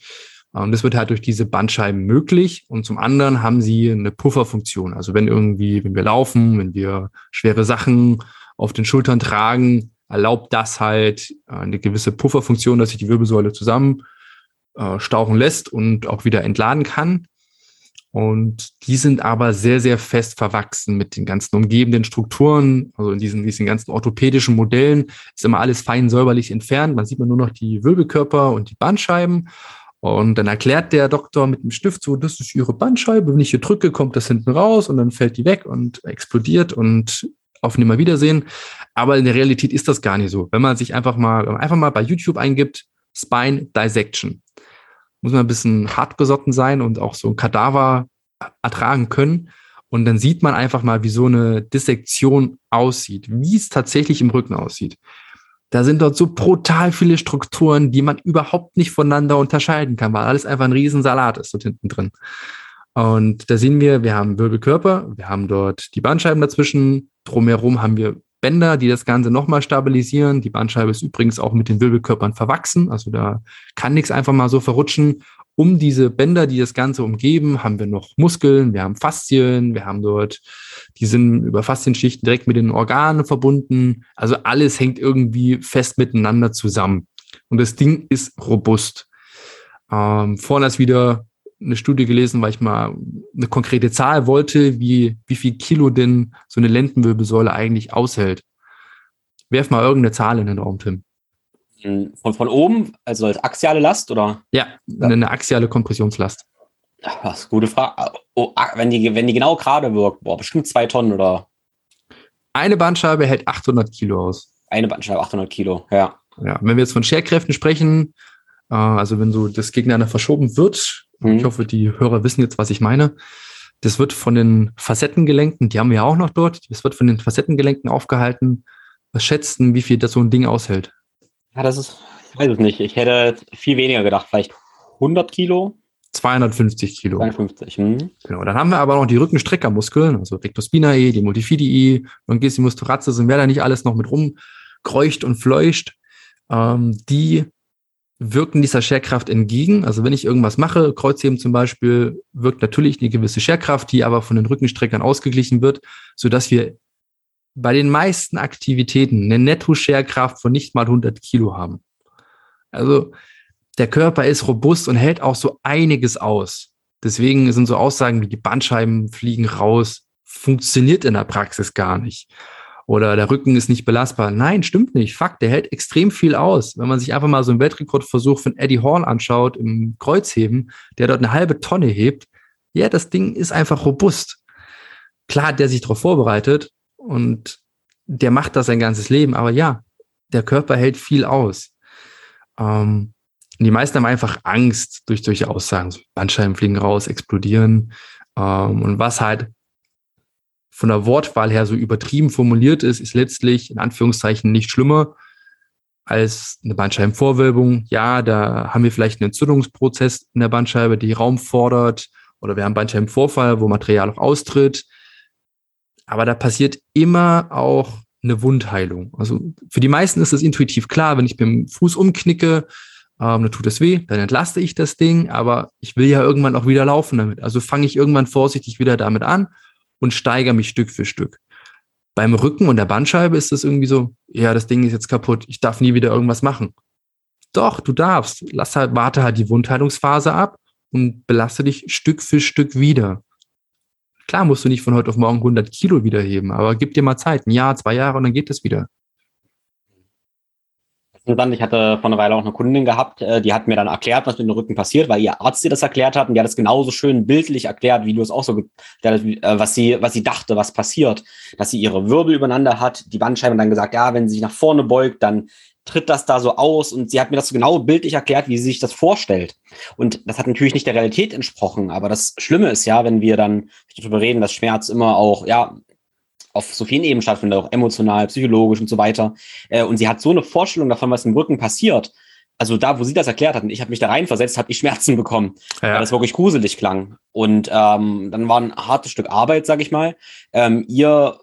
Speaker 1: Und das wird halt durch diese Bandscheiben möglich. Und zum anderen haben sie eine Pufferfunktion. Also wenn irgendwie, wenn wir laufen, wenn wir schwere Sachen auf den Schultern tragen, erlaubt das halt äh, eine gewisse Pufferfunktion, dass sich die Wirbelsäule zusammen äh, stauchen lässt und auch wieder entladen kann. Und die sind aber sehr, sehr fest verwachsen mit den ganzen umgebenden Strukturen. Also in diesen, diesen ganzen orthopädischen Modellen ist immer alles fein säuberlich entfernt. Man sieht man nur noch die Wirbelkörper und die Bandscheiben. Und dann erklärt der Doktor mit dem Stift so, das ist ihre Bandscheibe. Wenn ich hier drücke, kommt das hinten raus und dann fällt die weg und explodiert und auf Nimmerwiedersehen. Aber in der Realität ist das gar nicht so. Wenn man sich einfach mal, einfach mal bei YouTube eingibt, Spine Dissection, muss man ein bisschen hartgesotten sein und auch so ein Kadaver ertragen können. Und dann sieht man einfach mal, wie so eine Dissektion aussieht, wie es tatsächlich im Rücken aussieht. Da sind dort so brutal viele Strukturen, die man überhaupt nicht voneinander unterscheiden kann, weil alles einfach ein Riesensalat ist dort hinten drin. Und da sehen wir, wir haben Wirbelkörper, wir haben dort die Bandscheiben dazwischen, drumherum haben wir Bänder, die das Ganze nochmal stabilisieren. Die Bandscheibe ist übrigens auch mit den Wirbelkörpern verwachsen, also da kann nichts einfach mal so verrutschen. Um diese Bänder, die das Ganze umgeben, haben wir noch Muskeln, wir haben Faszien, wir haben dort, die sind über Faszienschichten direkt mit den Organen verbunden. Also alles hängt irgendwie fest miteinander zusammen. Und das Ding ist robust. Ähm, vorne ist wieder eine Studie gelesen, weil ich mal eine konkrete Zahl wollte, wie, wie viel Kilo denn so eine Lendenwirbelsäule eigentlich aushält. Werf mal irgendeine Zahl in den Raum, Tim.
Speaker 2: Von, von oben, also als axiale Last, oder?
Speaker 1: Ja, eine axiale Kompressionslast.
Speaker 2: Das ist eine gute Frage. Oh, ah, wenn, die, wenn die genau gerade wirkt, boah, bestimmt zwei Tonnen oder?
Speaker 1: Eine Bandscheibe hält 800 Kilo aus.
Speaker 2: Eine Bandscheibe 800 Kilo, ja.
Speaker 1: Ja, wenn wir jetzt von Scherkräften sprechen, äh, also wenn so das gegeneinander verschoben wird, mhm. ich hoffe, die Hörer wissen jetzt, was ich meine. Das wird von den Facettengelenken, die haben wir ja auch noch dort, das wird von den Facettengelenken aufgehalten. Was schätzen, wie viel das so ein Ding aushält?
Speaker 2: Ja, das ist, ich weiß es nicht. Ich hätte viel weniger gedacht, vielleicht 100 Kilo.
Speaker 1: 250 Kilo.
Speaker 2: 250, hm.
Speaker 1: Genau. Dann haben wir aber noch die Rückenstreckermuskeln, also Rectus spinae, die Multifidii, Longisimus thoracis und wer da nicht alles noch mit rumkreucht und fleucht. ähm, die wirken dieser Scherkraft entgegen. Also wenn ich irgendwas mache, Kreuzheben zum Beispiel, wirkt natürlich eine gewisse Scherkraft, die aber von den Rückenstreckern ausgeglichen wird, sodass wir bei den meisten Aktivitäten eine Netto-Scherkraft von nicht mal 100 Kilo haben. Also der Körper ist robust und hält auch so einiges aus. Deswegen sind so Aussagen wie die Bandscheiben fliegen raus, funktioniert in der Praxis gar nicht. Oder der Rücken ist nicht belastbar. Nein, stimmt nicht. Fakt, der hält extrem viel aus. Wenn man sich einfach mal so einen Weltrekordversuch von Eddie Horn anschaut im Kreuzheben, der dort eine halbe Tonne hebt, ja, das Ding ist einfach robust. Klar der sich darauf vorbereitet und der macht das sein ganzes Leben, aber ja, der Körper hält viel aus. Ähm, die meisten haben einfach Angst durch solche Aussagen. So Bandscheiben fliegen raus, explodieren. Ähm, und was halt von der Wortwahl her so übertrieben formuliert ist, ist letztlich in Anführungszeichen nicht schlimmer als eine Bandscheibenvorwölbung. Ja, da haben wir vielleicht einen Entzündungsprozess in der Bandscheibe, die Raum fordert, oder wir haben Bandscheibenvorfall, wo Material auch austritt. Aber da passiert immer auch eine Wundheilung. Also für die meisten ist es intuitiv klar, wenn ich mit dem Fuß umknicke, ähm, dann tut es weh, dann entlaste ich das Ding, aber ich will ja irgendwann auch wieder laufen damit. Also fange ich irgendwann vorsichtig wieder damit an und steigere mich Stück für Stück. Beim Rücken und der Bandscheibe ist es irgendwie so, ja, das Ding ist jetzt kaputt, ich darf nie wieder irgendwas machen. Doch, du darfst. Lass halt, warte halt die Wundheilungsphase ab und belaste dich Stück für Stück wieder. Klar musst du nicht von heute auf morgen 100 Kilo wiederheben, aber gib dir mal Zeit, ein Jahr, zwei Jahre und dann geht es wieder
Speaker 2: interessant. Ich hatte vor einer Weile auch eine Kundin gehabt, äh, die hat mir dann erklärt, was mit dem Rücken passiert, weil ihr Arzt dir das erklärt hat und die hat es genauso schön bildlich erklärt, wie du es auch so, äh, was sie, was sie dachte, was passiert. Dass sie ihre Wirbel übereinander hat, die Bandscheibe dann gesagt, ja, wenn sie sich nach vorne beugt, dann tritt das da so aus und sie hat mir das so genau bildlich erklärt, wie sie sich das vorstellt. Und das hat natürlich nicht der Realität entsprochen, aber das Schlimme ist ja, wenn wir dann darüber reden, dass Schmerz immer auch, ja, auf so vielen Ebenen stattfindet, auch emotional, psychologisch und so weiter. Äh, und sie hat so eine Vorstellung davon, was im Rücken passiert. Also da, wo sie das erklärt hat, und ich habe mich da reinversetzt, habe ich Schmerzen bekommen, ja. weil das wirklich gruselig klang. Und ähm, dann war ein hartes Stück Arbeit, sag ich mal, ähm, ihr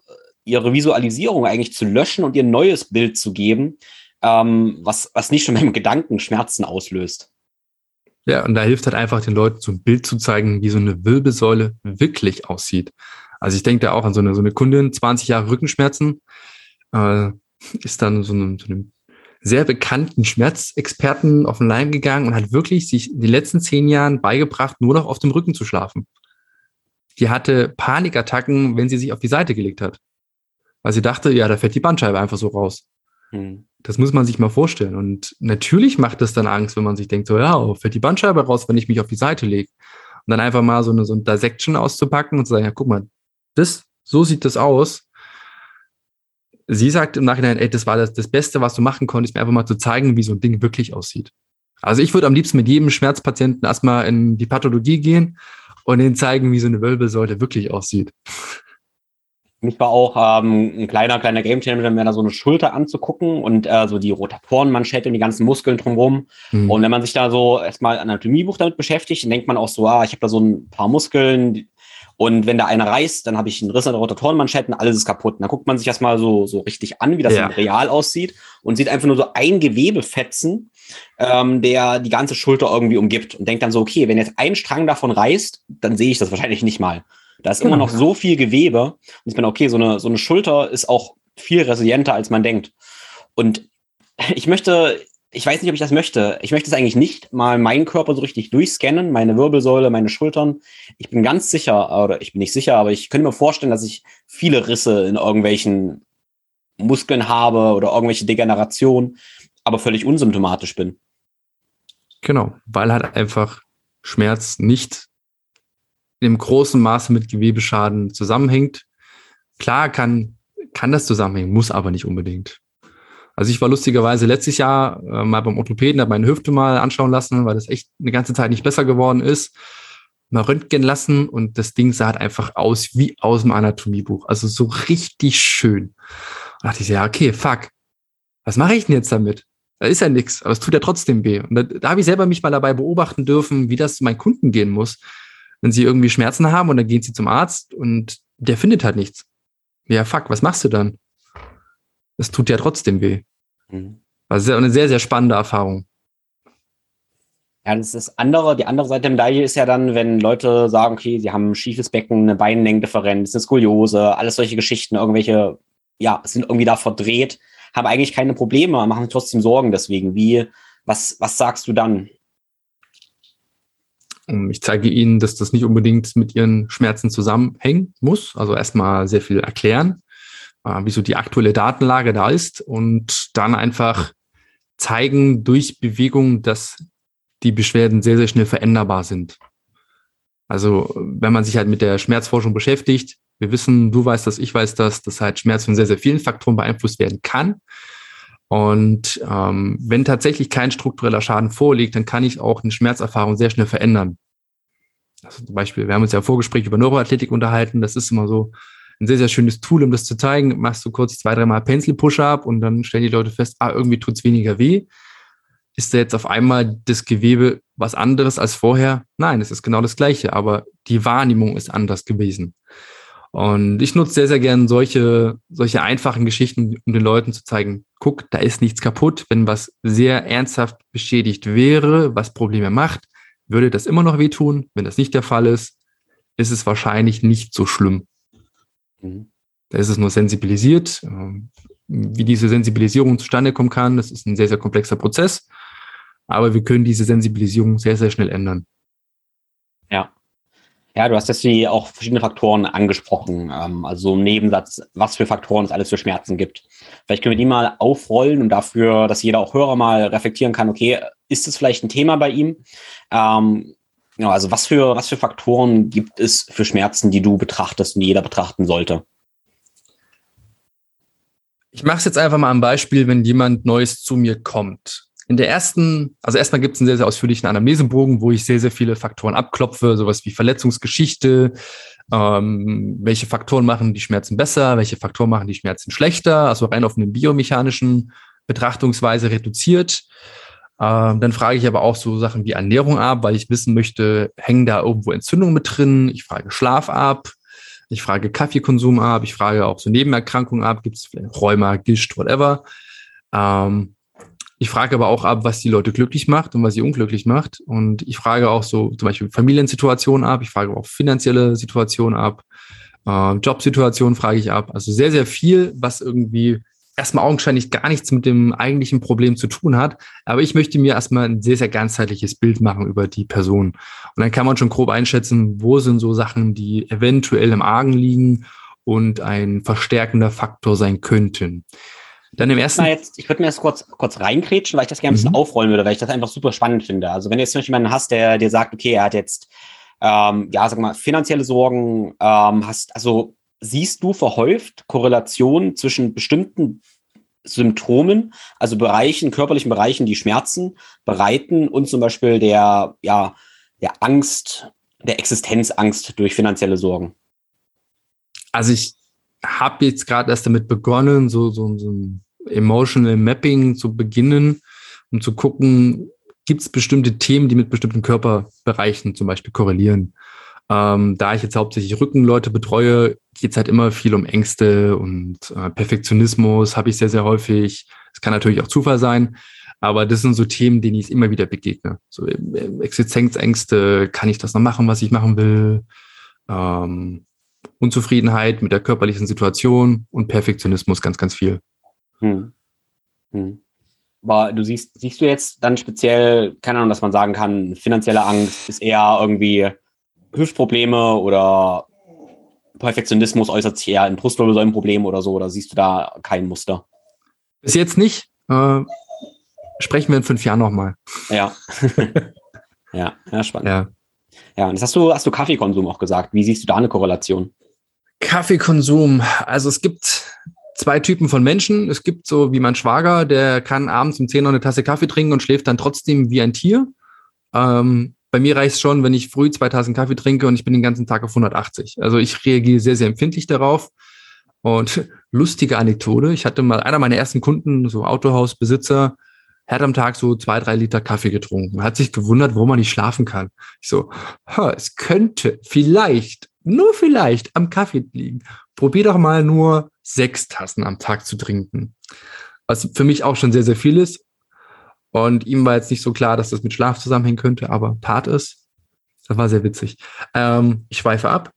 Speaker 2: ihre Visualisierung eigentlich zu löschen und ihr ein neues Bild zu geben, ähm, was, was nicht schon beim Gedanken Schmerzen auslöst.
Speaker 1: Ja, und da hilft halt einfach den Leuten so ein Bild zu zeigen, wie so eine Wirbelsäule wirklich aussieht. Also ich denke da auch an so eine, so eine Kundin, 20 Jahre Rückenschmerzen, äh, ist dann so einem, so einem sehr bekannten Schmerzexperten auf den Leim gegangen und hat wirklich sich in den letzten zehn Jahren beigebracht, nur noch auf dem Rücken zu schlafen. Die hatte Panikattacken, wenn sie sich auf die Seite gelegt hat. Weil sie dachte, ja, da fällt die Bandscheibe einfach so raus. Hm. Das muss man sich mal vorstellen. Und natürlich macht es dann Angst, wenn man sich denkt, so, ja, fällt die Bandscheibe raus, wenn ich mich auf die Seite lege. Und dann einfach mal so eine, so eine Dissection auszupacken und zu sagen, ja, guck mal, das, so sieht das aus. Sie sagt im Nachhinein, ey, das war das, das Beste, was du machen konntest, mir einfach mal zu zeigen, wie so ein Ding wirklich aussieht. Also ich würde am liebsten mit jedem Schmerzpatienten erstmal in die Pathologie gehen und ihnen zeigen, wie so eine Wirbelsäule wirklich aussieht.
Speaker 2: Mich war auch ähm, ein kleiner, kleiner Game Changer, mir da so eine Schulter anzugucken und äh, so die Rotatorenmanschette und die ganzen Muskeln drumherum. Mhm. Und wenn man sich da so erstmal Anatomiebuch damit beschäftigt, dann denkt man auch so, ah, ich habe da so ein paar Muskeln, und wenn da einer reißt, dann habe ich einen Riss an der Rotatorenmanschetten, alles ist kaputt. Und dann guckt man sich das mal so, so richtig an, wie das ja. real aussieht und sieht einfach nur so ein Gewebefetzen, ähm, der die ganze Schulter irgendwie umgibt und denkt dann so, okay, wenn jetzt ein Strang davon reißt, dann sehe ich das wahrscheinlich nicht mal. Da ist genau. immer noch so viel Gewebe. Und ich bin, okay, so eine, so eine Schulter ist auch viel resilienter, als man denkt. Und ich möchte ich weiß nicht, ob ich das möchte. Ich möchte es eigentlich nicht mal meinen Körper so richtig durchscannen, meine Wirbelsäule, meine Schultern. Ich bin ganz sicher, oder ich bin nicht sicher, aber ich könnte mir vorstellen, dass ich viele Risse in irgendwelchen Muskeln habe oder irgendwelche Degenerationen, aber völlig unsymptomatisch bin.
Speaker 1: Genau, weil halt einfach Schmerz nicht im großen Maße mit Gewebeschaden zusammenhängt. Klar kann, kann das zusammenhängen, muss aber nicht unbedingt. Also ich war lustigerweise letztes Jahr äh, mal beim Orthopäden, habe meine Hüfte mal anschauen lassen, weil das echt eine ganze Zeit nicht besser geworden ist. Mal röntgen lassen und das Ding sah halt einfach aus wie aus dem Anatomiebuch. Also so richtig schön. Da dachte ich, ja, okay, fuck. Was mache ich denn jetzt damit? Da ist ja nichts, aber es tut ja trotzdem weh. Und da, da habe ich selber mich mal dabei beobachten dürfen, wie das meinen Kunden gehen muss, wenn sie irgendwie Schmerzen haben und dann gehen sie zum Arzt und der findet halt nichts. Ja, fuck, was machst du dann? Es tut ja trotzdem weh. Mhm. Also eine sehr, sehr spannende Erfahrung.
Speaker 2: Ja, das ist das andere, die andere Seite der Medaille ist ja dann, wenn Leute sagen, okay, sie haben ein schiefes Becken, eine Beinlängendifferenz, eine Skoliose, alles solche Geschichten, irgendwelche, ja, sind irgendwie da verdreht, haben eigentlich keine Probleme, machen trotzdem Sorgen deswegen. Wie, was, was sagst du dann?
Speaker 1: Ich zeige Ihnen, dass das nicht unbedingt mit Ihren Schmerzen zusammenhängen muss. Also erstmal sehr viel erklären, äh, wieso die aktuelle Datenlage da ist und dann einfach zeigen durch Bewegung, dass die Beschwerden sehr, sehr schnell veränderbar sind. Also wenn man sich halt mit der Schmerzforschung beschäftigt, wir wissen, du weißt das, ich weiß das, dass halt Schmerz von sehr, sehr vielen Faktoren beeinflusst werden kann. Und ähm, wenn tatsächlich kein struktureller Schaden vorliegt, dann kann ich auch eine Schmerzerfahrung sehr schnell verändern. Also zum Beispiel, wir haben uns ja im Vorgespräch über Neuroathletik unterhalten. Das ist immer so ein sehr, sehr schönes Tool, um das zu zeigen. Machst du kurz zwei, dreimal Pencil-Push-Up und dann stellen die Leute fest, ah, irgendwie tut's weniger weh. Ist da jetzt auf einmal das Gewebe was anderes als vorher? Nein, es ist genau das Gleiche, aber die Wahrnehmung ist anders gewesen. Und ich nutze sehr, sehr gern solche, solche einfachen Geschichten, um den Leuten zu zeigen, guck, da ist nichts kaputt. Wenn was sehr ernsthaft beschädigt wäre, was Probleme macht, würde das immer noch wehtun. Wenn das nicht der Fall ist, ist es wahrscheinlich nicht so schlimm. Mhm. Da ist es nur sensibilisiert. Ähm, wie diese Sensibilisierung zustande kommen kann, das ist ein sehr, sehr komplexer Prozess. Aber wir können diese Sensibilisierung sehr, sehr schnell ändern.
Speaker 2: Ja. Ja, du hast jetzt die auch verschiedene Faktoren angesprochen. Ähm, also im Nebensatz, was für Faktoren es alles für Schmerzen gibt. Vielleicht können wir die mal aufrollen und dafür, dass jeder auch Hörer mal reflektieren kann, okay, ist es vielleicht ein Thema bei ihm? Ähm, genau, also was für, was für Faktoren gibt es für Schmerzen, die du betrachtest und jeder betrachten sollte?
Speaker 1: Ich mache es jetzt einfach mal am Beispiel, wenn jemand Neues zu mir kommt in der ersten, also erstmal gibt es einen sehr, sehr ausführlichen Anamnesebogen, wo ich sehr, sehr viele Faktoren abklopfe, sowas wie Verletzungsgeschichte, ähm, welche Faktoren machen die Schmerzen besser, welche Faktoren machen die Schmerzen schlechter, also rein auf eine biomechanischen Betrachtungsweise reduziert. Ähm, dann frage ich aber auch so Sachen wie Ernährung ab, weil ich wissen möchte, hängen da irgendwo Entzündungen mit drin? Ich frage Schlaf ab, ich frage Kaffeekonsum ab, ich frage auch so Nebenerkrankungen ab, gibt es vielleicht Rheuma, Gischt, whatever. Ähm, ich frage aber auch ab, was die Leute glücklich macht und was sie unglücklich macht. Und ich frage auch so zum Beispiel Familiensituationen ab. Ich frage auch finanzielle Situationen ab. Äh, Jobsituationen frage ich ab. Also sehr, sehr viel, was irgendwie erstmal augenscheinlich gar nichts mit dem eigentlichen Problem zu tun hat. Aber ich möchte mir erstmal ein sehr, sehr ganzheitliches Bild machen über die Person. Und dann kann man schon grob einschätzen, wo sind so Sachen, die eventuell im Argen liegen und ein verstärkender Faktor sein könnten.
Speaker 2: Dann im ersten. Jetzt, ich würde mir das kurz, kurz reinkrätschen, weil ich das gerne ein bisschen mhm. aufrollen würde, weil ich das einfach super spannend finde. Also wenn du jetzt zum Beispiel jemanden hast, der dir sagt, okay, er hat jetzt, ähm, ja, sag mal, finanzielle Sorgen, ähm, hast, also siehst du verhäuft Korrelationen zwischen bestimmten Symptomen, also Bereichen, körperlichen Bereichen, die Schmerzen bereiten und zum Beispiel der, ja, der Angst, der Existenzangst durch finanzielle Sorgen?
Speaker 1: Also ich habe jetzt gerade erst damit begonnen, so, so, so ein Emotional Mapping zu beginnen, um zu gucken, gibt es bestimmte Themen, die mit bestimmten Körperbereichen zum Beispiel korrelieren. Ähm, da ich jetzt hauptsächlich Rückenleute betreue, geht es halt immer viel um Ängste und äh, Perfektionismus habe ich sehr, sehr häufig. Es kann natürlich auch Zufall sein, aber das sind so Themen, denen ich immer wieder begegne. So äh, Existenzängste, kann ich das noch machen, was ich machen will? Ähm, Unzufriedenheit mit der körperlichen Situation und Perfektionismus ganz, ganz viel. Hm.
Speaker 2: Hm. Aber du siehst, siehst du jetzt dann speziell, keine Ahnung, dass man sagen kann, finanzielle Angst ist eher irgendwie Hüftprobleme oder Perfektionismus äußert sich eher in Brustwirbelsäulenproblem oder so, oder siehst du da kein Muster?
Speaker 1: Bis jetzt nicht. Äh, sprechen wir in fünf Jahren nochmal.
Speaker 2: Ja. [laughs] ja, ja, spannend. Ja. Ja, und das hast du, hast du Kaffeekonsum auch gesagt. Wie siehst du da eine Korrelation?
Speaker 1: Kaffeekonsum. Also es gibt zwei Typen von Menschen. Es gibt so wie mein Schwager, der kann abends um 10 noch eine Tasse Kaffee trinken und schläft dann trotzdem wie ein Tier. Ähm, bei mir reicht es schon, wenn ich früh zwei Tassen Kaffee trinke und ich bin den ganzen Tag auf 180. Also ich reagiere sehr, sehr empfindlich darauf. Und [laughs] lustige Anekdote, ich hatte mal einer meiner ersten Kunden, so Autohausbesitzer, er hat am Tag so zwei, drei Liter Kaffee getrunken, hat sich gewundert, warum man nicht schlafen kann. Ich so, es könnte vielleicht, nur vielleicht am Kaffee liegen. Probier doch mal nur sechs Tassen am Tag zu trinken. Was für mich auch schon sehr, sehr viel ist. Und ihm war jetzt nicht so klar, dass das mit Schlaf zusammenhängen könnte, aber tat es. Das war sehr witzig. Ähm, ich schweife ab.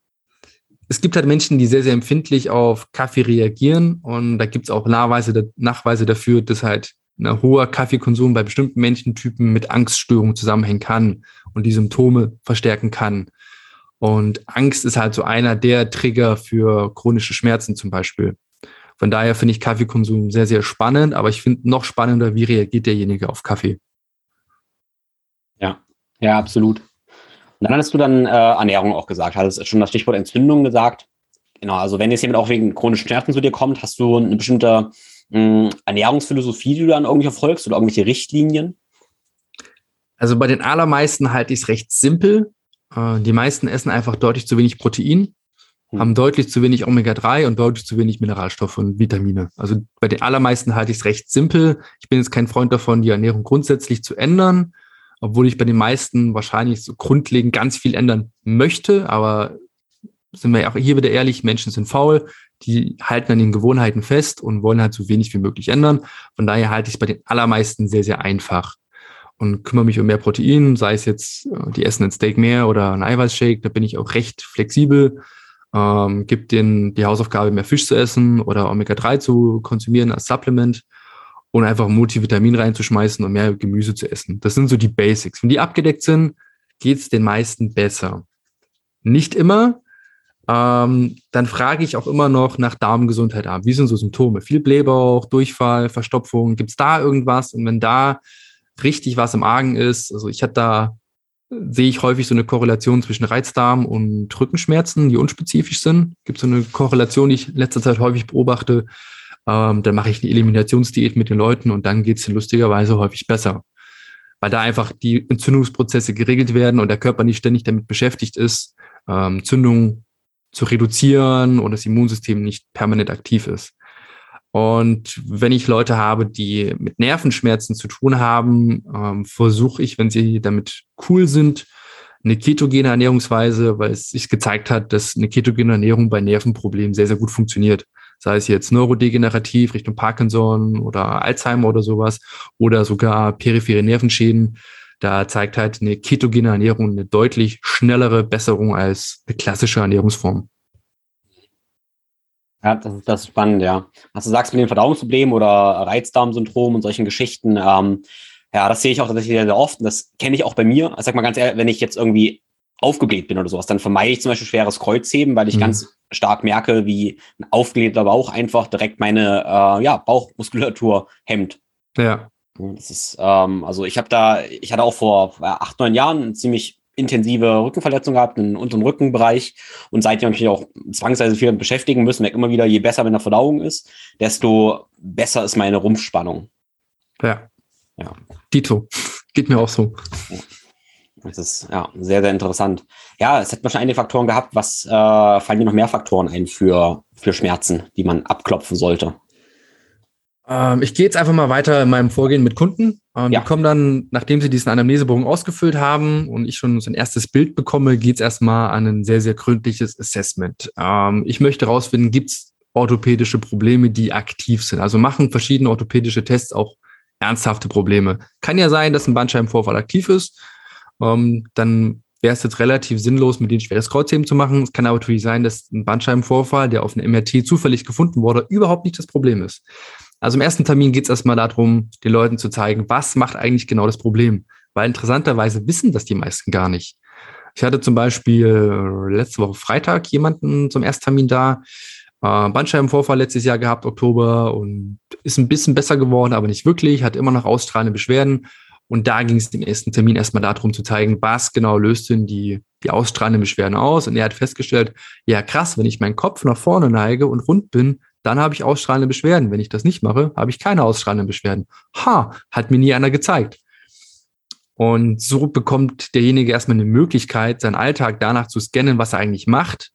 Speaker 1: Es gibt halt Menschen, die sehr, sehr empfindlich auf Kaffee reagieren. Und da gibt es auch Nachweise, Nachweise dafür, dass halt ein hoher Kaffeekonsum bei bestimmten Menschentypen mit Angststörungen zusammenhängen kann und die Symptome verstärken kann. Und Angst ist halt so einer der Trigger für chronische Schmerzen zum Beispiel. Von daher finde ich Kaffeekonsum sehr, sehr spannend, aber ich finde noch spannender, wie reagiert derjenige auf Kaffee.
Speaker 2: Ja, ja, absolut. Und dann hattest du dann äh, Ernährung auch gesagt, hattest schon das Stichwort Entzündung gesagt. Genau, also wenn jetzt jemand auch wegen chronischen Schmerzen zu dir kommt, hast du eine bestimmte mh, hm, Ernährungsphilosophie, die du dann irgendwie verfolgst oder irgendwelche Richtlinien?
Speaker 1: Also bei den allermeisten halte ich es recht simpel. Äh, die meisten essen einfach deutlich zu wenig Protein, hm. haben deutlich zu wenig Omega-3 und deutlich zu wenig Mineralstoffe und Vitamine. Also bei den allermeisten halte ich es recht simpel. Ich bin jetzt kein Freund davon, die Ernährung grundsätzlich zu ändern, obwohl ich bei den meisten wahrscheinlich so grundlegend ganz viel ändern möchte. Aber sind wir auch hier wieder ehrlich, Menschen sind faul, die halten an den Gewohnheiten fest und wollen halt so wenig wie möglich ändern. Von daher halte ich es bei den allermeisten sehr, sehr einfach und kümmere mich um mehr Protein, sei es jetzt, äh, die essen ein Steak mehr oder ein Eiweißshake, da bin ich auch recht flexibel. Ähm, gibt denen die Hausaufgabe, mehr Fisch zu essen oder Omega-3 zu konsumieren als Supplement und einfach Multivitamin reinzuschmeißen und mehr Gemüse zu essen. Das sind so die Basics. Wenn die abgedeckt sind, geht's den meisten besser. Nicht immer. Ähm, dann frage ich auch immer noch nach Darmgesundheit ab. Wie sind so Symptome? Viel Blähbauch, Durchfall, Verstopfung. Gibt's da irgendwas? Und wenn da richtig was im Argen ist. Also ich hatte da, sehe ich häufig so eine Korrelation zwischen Reizdarm und Rückenschmerzen, die unspezifisch sind. Gibt so eine Korrelation, die ich in letzter Zeit häufig beobachte. Ähm, dann mache ich eine Eliminationsdiät mit den Leuten und dann geht es lustigerweise häufig besser. Weil da einfach die Entzündungsprozesse geregelt werden und der Körper nicht ständig damit beschäftigt ist, ähm, Zündung zu reduzieren und das Immunsystem nicht permanent aktiv ist. Und wenn ich Leute habe, die mit Nervenschmerzen zu tun haben, ähm, versuche ich, wenn sie damit cool sind, eine ketogene Ernährungsweise, weil es sich gezeigt hat, dass eine ketogene Ernährung bei Nervenproblemen sehr, sehr gut funktioniert. Sei es jetzt neurodegenerativ Richtung Parkinson oder Alzheimer oder sowas oder sogar periphere Nervenschäden. Da zeigt halt eine ketogene Ernährung eine deutlich schnellere Besserung als eine klassische Ernährungsform.
Speaker 2: Ja, das ist, das ist spannend, ja. Was du sagst mit den Verdauungsproblemen oder Reizdarmsyndrom und solchen Geschichten, ähm, ja, das sehe ich auch tatsächlich sehr, sehr oft. Und das kenne ich auch bei mir. Ich sag mal ganz ehrlich, wenn ich jetzt irgendwie aufgebläht bin oder sowas, dann vermeide ich zum Beispiel schweres Kreuzheben, weil ich mhm. ganz stark merke, wie ein aufgeblähter Bauch einfach direkt meine äh, ja, Bauchmuskulatur hemmt.
Speaker 1: Ja.
Speaker 2: Das ist, ähm, also ich habe da, ich hatte auch vor acht, neun Jahren einen ziemlich intensive Rückenverletzung gehabt, in unteren Rückenbereich und seitdem natürlich auch zwangsweise viel beschäftigen müssen. Merke immer wieder, je besser wenn der Verdauung ist, desto besser ist meine Rumpfspannung.
Speaker 1: Ja. Ja. Dito. Geht mir auch so.
Speaker 2: Das ist ja sehr, sehr interessant. Ja, es hat man schon einige Faktoren gehabt. Was äh, fallen dir noch mehr Faktoren ein für, für Schmerzen, die man abklopfen sollte?
Speaker 1: Ähm, ich gehe jetzt einfach mal weiter in meinem Vorgehen mit Kunden. Ähm, ja. Die kommen dann, nachdem sie diesen Anamnesebogen ausgefüllt haben und ich schon so ein erstes Bild bekomme, geht es erstmal an ein sehr, sehr gründliches Assessment. Ähm, ich möchte herausfinden, gibt es orthopädische Probleme, die aktiv sind? Also machen verschiedene orthopädische Tests auch ernsthafte Probleme. Kann ja sein, dass ein Bandscheibenvorfall aktiv ist. Ähm, dann wäre es jetzt relativ sinnlos, mit denen schweres Kreuzheben zu machen. Es kann aber natürlich sein, dass ein Bandscheibenvorfall, der auf einem MRT zufällig gefunden wurde, überhaupt nicht das Problem ist. Also im ersten Termin geht es erstmal darum, den Leuten zu zeigen, was macht eigentlich genau das Problem. Weil interessanterweise wissen das die meisten gar nicht. Ich hatte zum Beispiel äh, letzte Woche Freitag jemanden zum Ersttermin da, äh, Bandscheibenvorfall letztes Jahr gehabt, Oktober, und ist ein bisschen besser geworden, aber nicht wirklich, hat immer noch ausstrahlende Beschwerden. Und da ging es im ersten Termin erstmal darum zu zeigen, was genau löst denn die, die ausstrahlenden Beschwerden aus. Und er hat festgestellt, ja krass, wenn ich meinen Kopf nach vorne neige und rund bin, dann habe ich ausstrahlende Beschwerden. Wenn ich das nicht mache, habe ich keine ausstrahlenden Beschwerden. Ha, hat mir nie einer gezeigt. Und so bekommt derjenige erstmal eine Möglichkeit, seinen Alltag danach zu scannen, was er eigentlich macht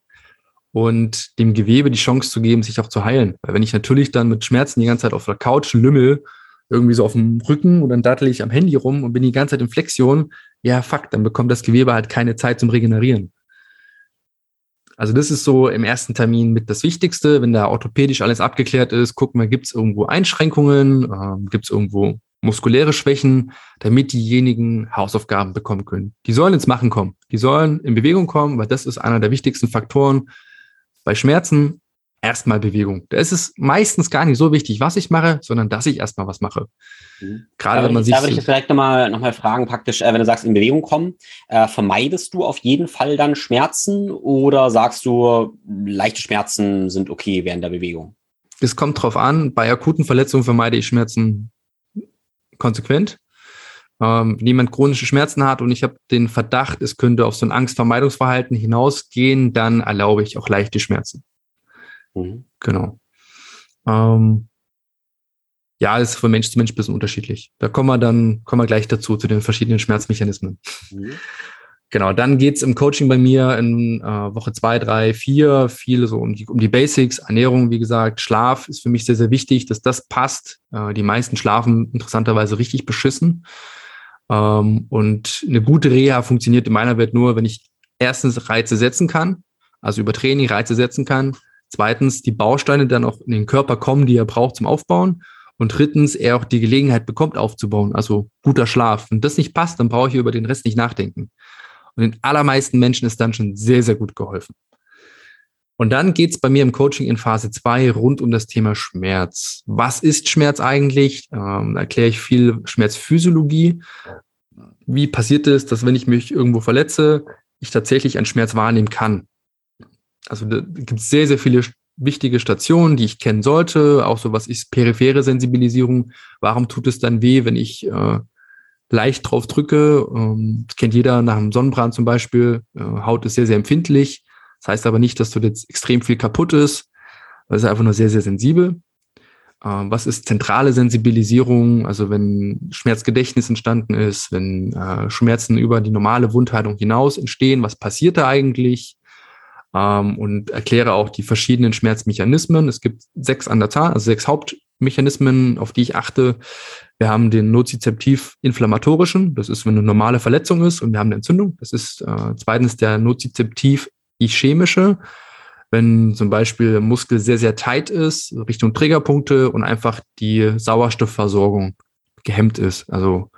Speaker 1: und dem Gewebe die Chance zu geben, sich auch zu heilen. Weil wenn ich natürlich dann mit Schmerzen die ganze Zeit auf der Couch lümmel, irgendwie so auf dem Rücken und dann dattel ich am Handy rum und bin die ganze Zeit in Flexion, ja, fuck, dann bekommt das Gewebe halt keine Zeit zum Regenerieren. Also das ist so im ersten Termin mit das Wichtigste. Wenn da orthopädisch alles abgeklärt ist, gucken wir, gibt es irgendwo Einschränkungen, ähm, gibt es irgendwo muskuläre Schwächen, damit diejenigen Hausaufgaben bekommen können. Die sollen ins Machen kommen. Die sollen in Bewegung kommen, weil das ist einer der wichtigsten Faktoren bei Schmerzen. Erstmal Bewegung. Da ist es meistens gar nicht so wichtig, was ich mache, sondern dass ich erstmal was mache.
Speaker 2: Mhm. Gerade wenn man sich. Da würde ich jetzt vielleicht nochmal noch mal fragen, praktisch, äh, wenn du sagst, in Bewegung kommen, äh, vermeidest du auf jeden Fall dann Schmerzen oder sagst du, leichte Schmerzen sind okay während der Bewegung?
Speaker 1: Es kommt drauf an. Bei akuten Verletzungen vermeide ich Schmerzen konsequent. Ähm, wenn jemand chronische Schmerzen hat und ich habe den Verdacht, es könnte auf so ein Angstvermeidungsverhalten hinausgehen, dann erlaube ich auch leichte Schmerzen. Mhm. Genau. Ähm, ja, ist von Mensch zu Mensch ein bisschen unterschiedlich. Da kommen wir dann, kommen wir gleich dazu, zu den verschiedenen Schmerzmechanismen. Mhm. Genau, dann geht's im Coaching bei mir in äh, Woche zwei, drei, vier, viel so um die, um die Basics, Ernährung, wie gesagt, Schlaf ist für mich sehr, sehr wichtig, dass das passt. Äh, die meisten schlafen interessanterweise richtig beschissen. Ähm, und eine gute Reha funktioniert in meiner Welt nur, wenn ich erstens Reize setzen kann, also über Training Reize setzen kann. Zweitens die Bausteine dann auch in den Körper kommen, die er braucht zum Aufbauen. Und drittens, er auch die Gelegenheit bekommt, aufzubauen, also guter Schlaf. Wenn das nicht passt, dann brauche ich über den Rest nicht nachdenken. Und den allermeisten Menschen ist dann schon sehr, sehr gut geholfen. Und dann geht's bei mir im Coaching in Phase zwei rund um das Thema Schmerz. Was ist Schmerz eigentlich? Ähm, da erkläre ich viel Schmerzphysiologie. Wie passiert es, dass wenn ich mich irgendwo verletze, ich tatsächlich einen Schmerz wahrnehmen kann? Also da gibt es sehr, sehr viele wichtige Stationen, die ich kennen sollte. Auch so was ist periphere Sensibilisierung. Warum tut es dann weh, wenn ich äh, leicht drauf drücke? Ähm, das kennt jeder nach einem Sonnenbrand zum Beispiel. Äh, Haut ist sehr, sehr empfindlich. Das heißt aber nicht, dass dort jetzt extrem viel kaputt ist. Das ist einfach nur sehr, sehr sensibel. Ähm, was ist zentrale Sensibilisierung? Also wenn Schmerzgedächtnis entstanden ist, wenn äh, Schmerzen über die normale Wundheilung hinaus entstehen, was passiert da eigentlich? Ähm, und erkläre auch die verschiedenen Schmerzmechanismen. Es gibt sechs an der Zahl, also sechs Hauptmechanismen, auf die ich achte. Wir haben den nozizeptiv-inflammatorischen, das ist, wenn eine normale Verletzung ist und wir haben eine Entzündung. Das ist äh, zweitens der nozizeptiv-ischämische, wenn zum Beispiel der Muskel sehr, sehr tight ist, Richtung Triggerpunkte und einfach die Sauerstoffversorgung gehemmt ist. Also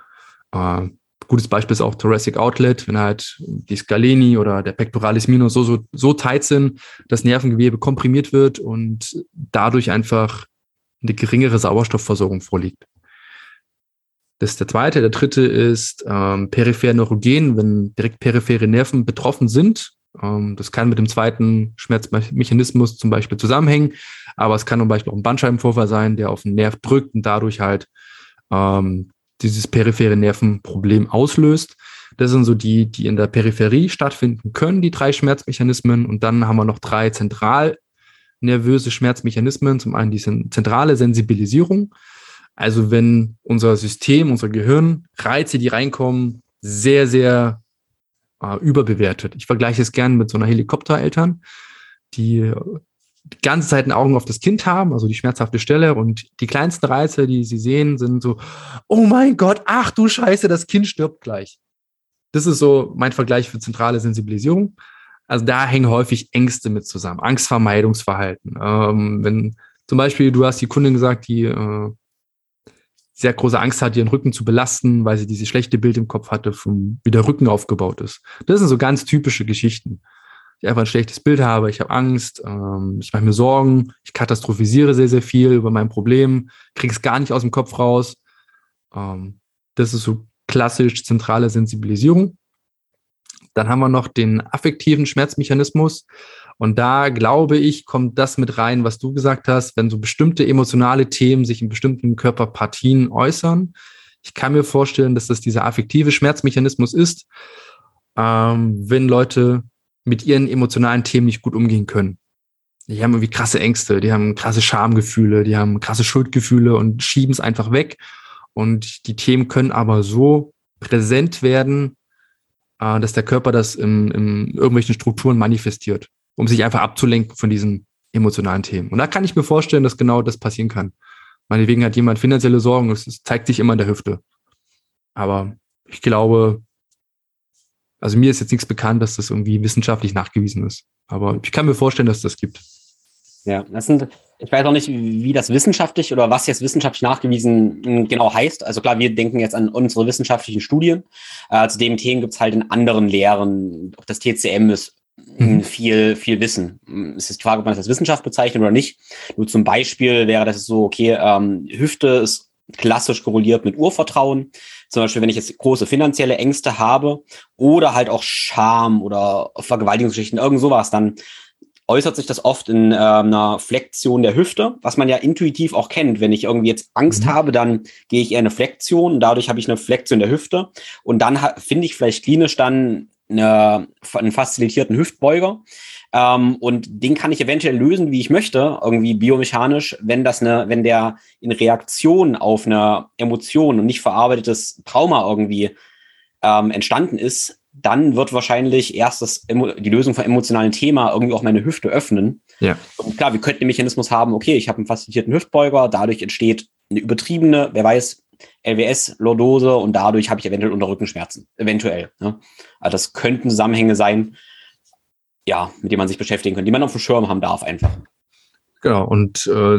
Speaker 1: äh, Gutes Beispiel ist auch Thoracic Outlet, wenn halt die Scaleni oder der Pectoralis minor so, so, so tight sind, dass Nervengewebe komprimiert wird und dadurch einfach eine geringere Sauerstoffversorgung vorliegt. Das ist der zweite. Der dritte ist ähm, peripher neurogen, wenn direkt periphere Nerven betroffen sind. Ähm, das kann mit dem zweiten Schmerzmechanismus zum Beispiel zusammenhängen, aber es kann zum Beispiel auch ein Bandscheibenvorfall sein, der auf den Nerv drückt und dadurch halt ähm, dieses periphere Nervenproblem auslöst. Das sind so die, die in der Peripherie stattfinden können, die drei Schmerzmechanismen. Und dann haben wir noch drei zentral nervöse Schmerzmechanismen. Zum einen die zentrale Sensibilisierung. Also wenn unser System, unser Gehirn Reize, die reinkommen, sehr, sehr äh, überbewertet. Ich vergleiche es gern mit so einer Helikoptereltern, die die ganze Zeit ein Augen auf das Kind haben, also die schmerzhafte Stelle und die kleinsten Reize, die sie sehen, sind so, oh mein Gott, ach du Scheiße, das Kind stirbt gleich. Das ist so mein Vergleich für zentrale Sensibilisierung. Also da hängen häufig Ängste mit zusammen, Angstvermeidungsverhalten. Ähm, wenn zum Beispiel, du hast die Kundin gesagt, die äh, sehr große Angst hat, ihren Rücken zu belasten, weil sie dieses schlechte Bild im Kopf hatte, vom, wie der Rücken aufgebaut ist. Das sind so ganz typische Geschichten ich einfach ein schlechtes Bild habe, ich habe Angst, ähm, ich mache mir Sorgen, ich katastrophisiere sehr, sehr viel über mein Problem, kriege es gar nicht aus dem Kopf raus. Ähm, das ist so klassisch zentrale Sensibilisierung. Dann haben wir noch den affektiven Schmerzmechanismus. Und da glaube ich, kommt das mit rein, was du gesagt hast, wenn so bestimmte emotionale Themen sich in bestimmten Körperpartien äußern. Ich kann mir vorstellen, dass das dieser affektive Schmerzmechanismus ist, ähm, wenn Leute mit ihren emotionalen Themen nicht gut umgehen können. Die haben irgendwie krasse Ängste, die haben krasse Schamgefühle, die haben krasse Schuldgefühle und schieben es einfach weg. Und die Themen können aber so präsent werden, äh, dass der Körper das in, in irgendwelchen Strukturen manifestiert, um sich einfach abzulenken von diesen emotionalen Themen. Und da kann ich mir vorstellen, dass genau das passieren kann. Meinetwegen hat jemand finanzielle Sorgen, es zeigt sich immer in der Hüfte. Aber ich glaube, Also mir ist jetzt nichts bekannt, dass das irgendwie wissenschaftlich nachgewiesen ist. Aber ich kann mir vorstellen, dass es das gibt.
Speaker 2: Ja, das sind, ich weiß auch nicht, wie das wissenschaftlich oder was jetzt wissenschaftlich nachgewiesen genau heißt. Also klar, wir denken jetzt an unsere wissenschaftlichen Studien. Äh, zu dem Themen gibt es halt in anderen Lehren, auch das TCM ist mhm. viel, viel Wissen. Es ist die Frage, ob man das als Wissenschaft bezeichnet oder nicht. Nur zum Beispiel wäre das so, okay, ähm, Hüfte ist klassisch korreliert mit Urvertrauen. Zum Beispiel, wenn ich jetzt große finanzielle Ängste habe oder halt auch Scham oder Vergewaltigungsgeschichten, irgend sowas, dann äußert sich das oft in äh, einer Flexion der Hüfte, was man ja intuitiv auch kennt. Wenn ich irgendwie jetzt Angst mhm. habe, dann gehe ich eher eine Flexion dadurch habe ich eine Flexion der Hüfte und dann finde ich vielleicht klinisch dann eine, einen facilitierten Hüftbeuger. Ähm, und den kann ich eventuell lösen, wie ich möchte, irgendwie biomechanisch, wenn das eine, wenn der in Reaktion auf eine Emotion und nicht verarbeitetes Trauma irgendwie ähm, entstanden ist, dann wird wahrscheinlich erst das, die Lösung von emotionalen Thema irgendwie auch meine Hüfte öffnen. Ja. Und klar, wir könnten den Mechanismus haben, okay, ich habe einen facilitierten Hüftbeuger, dadurch entsteht eine übertriebene, wer weiß, LWS-Lordose und dadurch habe ich eventuell Unterrückenschmerzen. Eventuell. Ne? Also das könnten Zusammenhänge sein, ja, mit denen man sich beschäftigen könnte, die man auf dem Schirm haben darf einfach.
Speaker 1: Genau, und äh,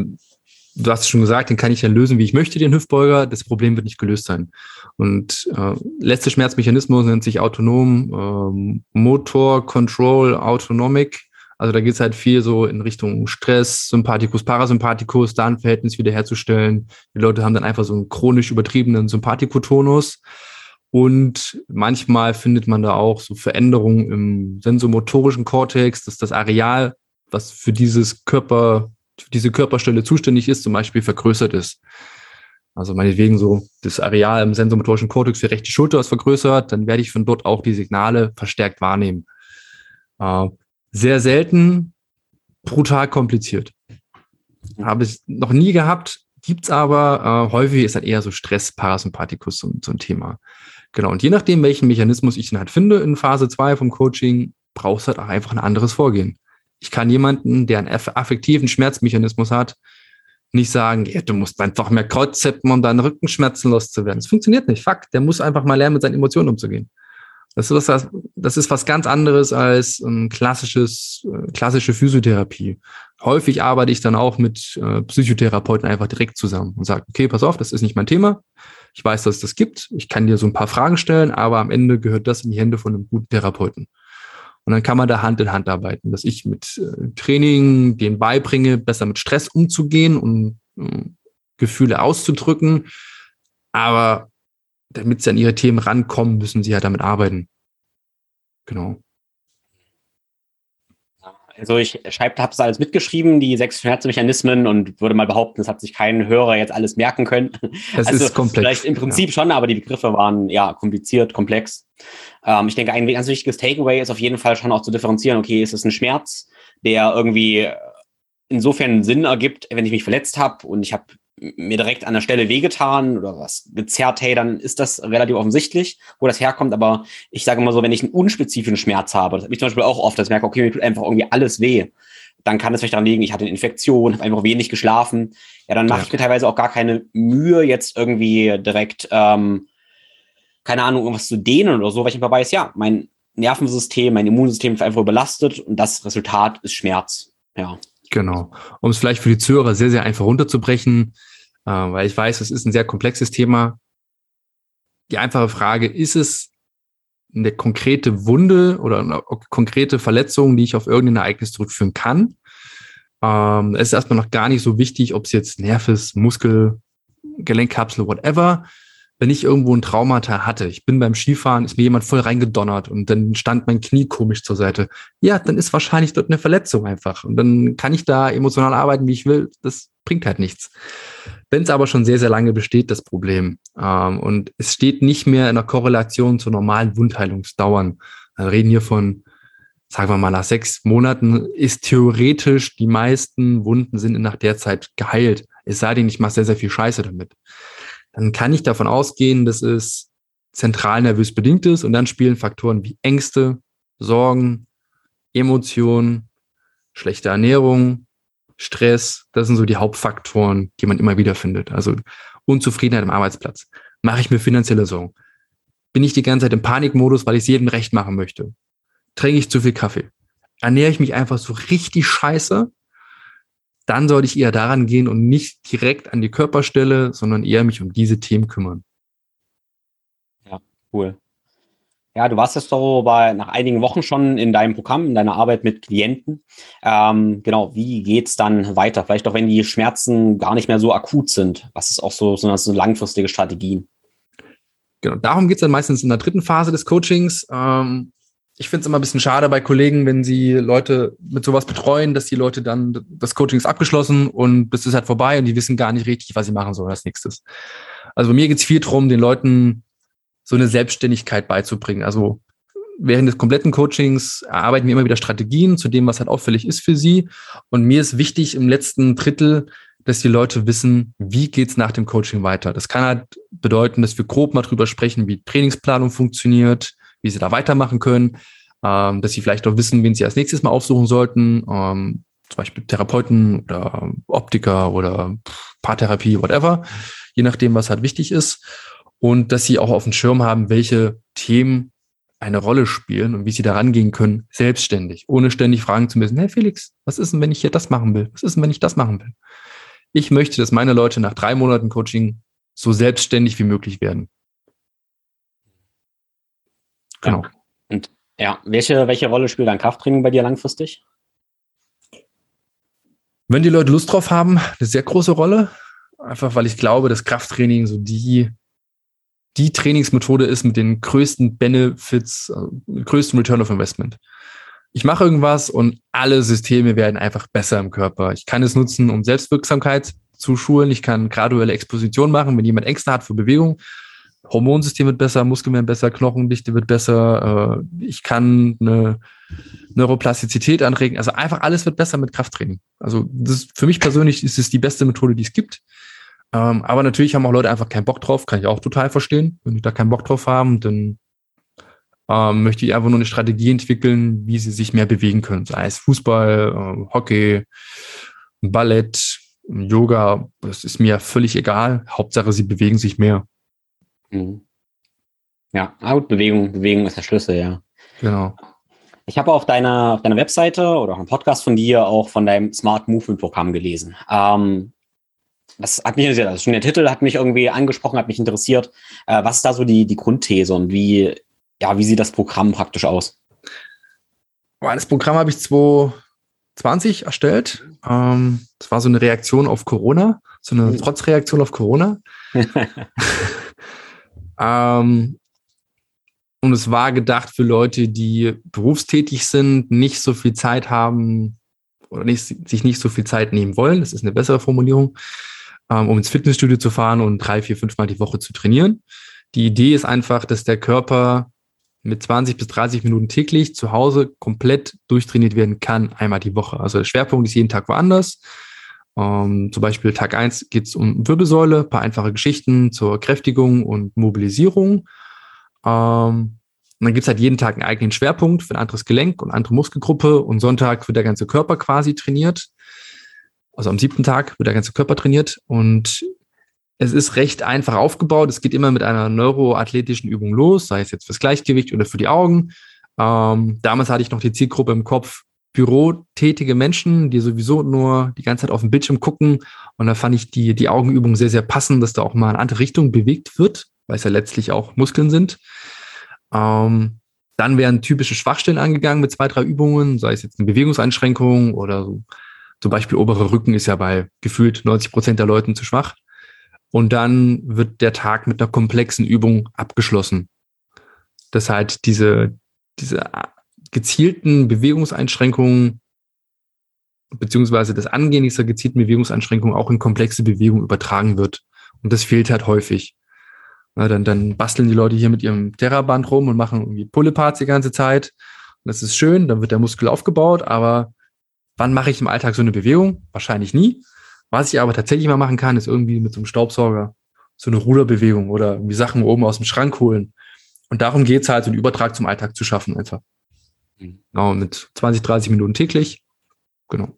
Speaker 1: du hast schon gesagt, den kann ich ja lösen, wie ich möchte, den Hüftbeuger. Das Problem wird nicht gelöst sein. Und äh, letzter Schmerzmechanismus nennt sich autonom, ähm, Motor Control Autonomic. Also da geht es halt viel so in Richtung Stress, Sympathikus, Parasympathikus, da ein Verhältnis wiederherzustellen. Die Leute haben dann einfach so einen chronisch übertriebenen Sympathikotonus. Und manchmal findet man da auch so Veränderungen im sensomotorischen Kortex, dass das Areal, was für dieses Körper, für diese Körperstelle zuständig ist, zum Beispiel vergrößert ist. Also meinetwegen so das Areal im sensomotorischen Kortex für rechte Schulter ist vergrößert, dann werde ich von dort auch die Signale verstärkt wahrnehmen. Äh, sehr selten, brutal kompliziert. Habe ich noch nie gehabt, gibt's aber. Äh, häufig ist halt eher so Stress, Parasympathikus so, so ein Thema. Genau. Und je nachdem, welchen Mechanismus ich dann halt finde in Phase 2 vom Coaching, brauchst halt auch einfach ein anderes Vorgehen. Ich kann jemanden, der einen affektiven Schmerzmechanismus hat, nicht sagen, ja, du musst einfach mehr Kreuz zeppen, um deine Rückenschmerzen loszuwerden. Das funktioniert nicht. Fakt. Der muss einfach mal lernen, mit seinen Emotionen umzugehen. Das ist was, das ist was ganz anderes als ein klassisches, äh, klassische Physiotherapie. Häufig arbeite ich dann auch mit äh, Psychotherapeuten einfach direkt zusammen und sage, okay, pass auf, das ist nicht mein Thema. Ich weiß, dass es das gibt. Ich kann dir so ein paar Fragen stellen, aber am Ende gehört das in die Hände von einem guten Therapeuten. Und dann kann man da Hand in Hand arbeiten, dass ich mit äh, Training denen beibringe, besser mit Stress umzugehen und Gefühle auszudrücken. Aber damit sie an ihre Themen rankommen, müssen sie ja damit arbeiten. Genau.
Speaker 2: Also ich habe es alles mitgeschrieben, die sechs Schmerzmechanismen und würde mal behaupten, das hat sich kein Hörer jetzt alles merken können.
Speaker 1: Das also ist komplex.
Speaker 2: Vielleicht im Prinzip ja. schon, aber die Begriffe waren ja kompliziert, komplex. Ähm, ich denke, ein ganz wichtiges Takeaway ist auf jeden Fall schon auch zu differenzieren, okay, ist es ein Schmerz, der irgendwie insofern Sinn ergibt, wenn ich mich verletzt habe und ich habe mir direkt an der Stelle wehgetan oder was gezerrt, hey, dann ist das relativ offensichtlich, wo das herkommt. Aber ich sage mal so, wenn ich einen unspezifischen Schmerz habe, das habe ich zum Beispiel auch oft, dass ich merke, okay, mir tut einfach irgendwie alles weh, dann kann es vielleicht daran liegen, ich hatte eine Infektion, habe einfach wenig geschlafen. Ja, dann mache ja. ich mir teilweise auch gar keine Mühe, jetzt irgendwie direkt, ähm, keine Ahnung, irgendwas zu dehnen oder so, weil ich einfach weiß, ja, mein Nervensystem, mein Immunsystem ist einfach überlastet und das Resultat ist Schmerz. Ja.
Speaker 1: Genau. Um es vielleicht für die Zuhörer sehr, sehr einfach runterzubrechen, äh, weil ich weiß, es ist ein sehr komplexes Thema. Die einfache Frage, ist es eine konkrete Wunde oder eine konkrete Verletzung, die ich auf irgendein Ereignis zurückführen kann? Ähm, es ist erstmal noch gar nicht so wichtig, ob es jetzt Nerv ist, Muskel, Gelenkkapsel, whatever wenn ich irgendwo ein Traumata hatte, ich bin beim Skifahren, ist mir jemand voll reingedonnert und dann stand mein Knie komisch zur Seite. Ja, dann ist wahrscheinlich dort eine Verletzung einfach. Und dann kann ich da emotional arbeiten, wie ich will. Das bringt halt nichts. Wenn es aber schon sehr, sehr lange besteht, das Problem, ähm, und es steht nicht mehr in der Korrelation zur normalen Wundheilungsdauern. Wir reden hier von, sagen wir mal, nach sechs Monaten ist theoretisch die meisten Wunden sind nach der Zeit geheilt. Es sei denn, ich mache sehr, sehr viel Scheiße damit dann kann ich davon ausgehen, dass es zentral nervös bedingt ist und dann spielen Faktoren wie Ängste, Sorgen, Emotionen, schlechte Ernährung, Stress, das sind so die Hauptfaktoren, die man immer wieder findet. Also Unzufriedenheit am Arbeitsplatz. Mache ich mir finanzielle Sorgen? Bin ich die ganze Zeit im Panikmodus, weil ich es jedem recht machen möchte? Trinke ich zu viel Kaffee? Ernähre ich mich einfach so richtig scheiße? Dann sollte ich eher daran gehen und nicht direkt an die Körperstelle, sondern eher mich um diese Themen kümmern.
Speaker 2: Ja, cool. Ja, du warst jetzt so bei, nach einigen Wochen schon in deinem Programm, in deiner Arbeit mit Klienten. Ähm, genau, wie geht's dann weiter? Vielleicht auch, wenn die Schmerzen gar nicht mehr so akut sind. Was ist auch so, so, so langfristige Strategien?
Speaker 1: Genau, darum geht's dann meistens in der dritten Phase des Coachings. Ähm, ich finde es immer ein bisschen schade bei Kollegen, wenn sie Leute mit sowas betreuen, dass die Leute dann, das Coaching ist abgeschlossen und bis ist halt vorbei und die wissen gar nicht richtig, was sie machen sollen als nächstes. Also bei mir geht's viel darum, den Leuten so eine Selbstständigkeit beizubringen. Also während des kompletten Coachings erarbeiten wir immer wieder Strategien zu dem, was halt auffällig ist für sie. Und mir ist wichtig im letzten Drittel, dass die Leute wissen, wie geht's nach dem Coaching weiter. Das kann halt bedeuten, dass wir grob mal drüber sprechen, wie Trainingsplanung funktioniert, wie sie da weitermachen können, ähm, dass sie vielleicht auch wissen, wen sie als nächstes mal aufsuchen sollten, ähm, zum Beispiel Therapeuten oder Optiker oder Paartherapie, whatever, je nachdem, was halt wichtig ist und dass sie auch auf dem Schirm haben, welche Themen eine Rolle spielen und wie sie da rangehen können, selbstständig, ohne ständig fragen zu müssen, hey Felix, was ist denn, wenn ich hier das machen will? Was ist denn, wenn ich das machen will? Ich möchte, dass meine Leute nach drei Monaten Coaching so selbstständig wie möglich werden.
Speaker 2: Genau. Ja. Und ja, welche, welche Rolle spielt dann Krafttraining bei dir langfristig?
Speaker 1: Wenn die Leute Lust drauf haben, eine sehr große Rolle. Einfach weil ich glaube, dass Krafttraining so die die Trainingsmethode ist mit den größten Benefits, äh, größten Return of Investment. Ich mache irgendwas und alle Systeme werden einfach besser im Körper. Ich kann es nutzen, um Selbstwirksamkeit zu schulen. Ich kann graduelle Exposition machen, wenn jemand Ängste hat für Bewegung. Hormonsystem wird besser, Muskeln werden besser, Knochendichte wird besser. Äh, ich kann eine Neuroplastizität anregen. Also einfach alles wird besser mit Krafttraining. Also das, für mich persönlich ist es die beste Methode, die es gibt. Ähm, aber natürlich haben auch Leute einfach keinen Bock drauf, kann ich auch total verstehen. Wenn die da keinen Bock drauf haben, dann ähm, möchte ich einfach nur eine Strategie entwickeln, wie sie sich mehr bewegen können. Sei es Fußball, äh, Hockey, Ballett, Yoga, das ist mir völlig egal. Hauptsache, sie bewegen sich mehr.
Speaker 2: Mhm. Ja, gut, Bewegung, Bewegung ist der Schlüssel, ja. Genau. Ich habe auf deiner, auf deiner Webseite oder auch im Podcast von dir auch von deinem Smart Movement Programm gelesen. Ähm, das hat mich interessiert. Also schon der Titel hat mich irgendwie angesprochen, hat mich interessiert. Äh, was ist da so die, die Grundthese und wie, ja, wie sieht das Programm praktisch aus?
Speaker 1: Das Programm habe ich 2020 erstellt. Ähm, das war so eine Reaktion auf Corona, so eine mhm. Trotzreaktion auf Corona. [laughs] ähm, und es war gedacht für Leute, die berufstätig sind, nicht so viel Zeit haben oder nicht, sich nicht so viel Zeit nehmen wollen. Das ist eine bessere Formulierung ähm, um ins Fitnessstudio zu fahren und drei, vier, fünfmal die Woche zu trainieren. Die Idee ist einfach, dass der Körper mit 20 bis 30 Minuten täglich zu Hause komplett durchtrainiert werden kann, einmal die Woche. Also der Schwerpunkt ist jeden Tag woanders. Ähm, zum Beispiel Tag eins geht es um Wirbelsäule, paar einfache Geschichten zur Kräftigung und Mobilisierung. Ähm, und dann gibt's halt jeden Tag einen eigenen Schwerpunkt für ein anderes Gelenk und andere Muskelgruppe und Sonntag wird der ganze Körper quasi trainiert also am siebten Tag wird der ganze Körper trainiert und es ist recht einfach aufgebaut. Es geht immer mit einer neuroathletischen Übung los, sei es jetzt fürs Gleichgewicht oder für die Augen. Ähm, damals hatte ich noch die Zielgruppe im Kopf, bürotätige Menschen, die sowieso nur die ganze Zeit auf den Bildschirm gucken. Und da fand ich die, die Augenübung sehr, sehr passend, dass da auch mal in andere Richtung bewegt wird, weil es ja letztlich auch Muskeln sind. Ähm, dann werden typische Schwachstellen angegangen mit zwei, drei Übungen, sei es jetzt eine Bewegungseinschränkung oder so zum Beispiel oberer Rücken ist ja bei gefühlt 90 Prozent der Leuten zu schwach. Und dann wird der Tag mit einer komplexen Übung abgeschlossen. Das heißt, diese, diese gezielten Bewegungseinschränkungen beziehungsweise das Angehen dieser gezielten Bewegungseinschränkungen auch in komplexe Bewegungen übertragen wird. Und das fehlt halt häufig. Na, dann, dann basteln die Leute hier mit ihrem Terraband rum und machen irgendwie Pulleparts die ganze Zeit. Und das ist schön, dann wird der Muskel aufgebaut, aber Wann mache ich im Alltag so eine Bewegung? Wahrscheinlich nie. Was ich aber tatsächlich mal machen kann, ist irgendwie mit so einem Staubsauger so eine Ruderbewegung oder irgendwie Sachen oben aus dem Schrank holen. Und darum geht es halt, so einen Übertrag zum Alltag zu schaffen einfach. Genau, mit 20, 30 Minuten täglich. Genau.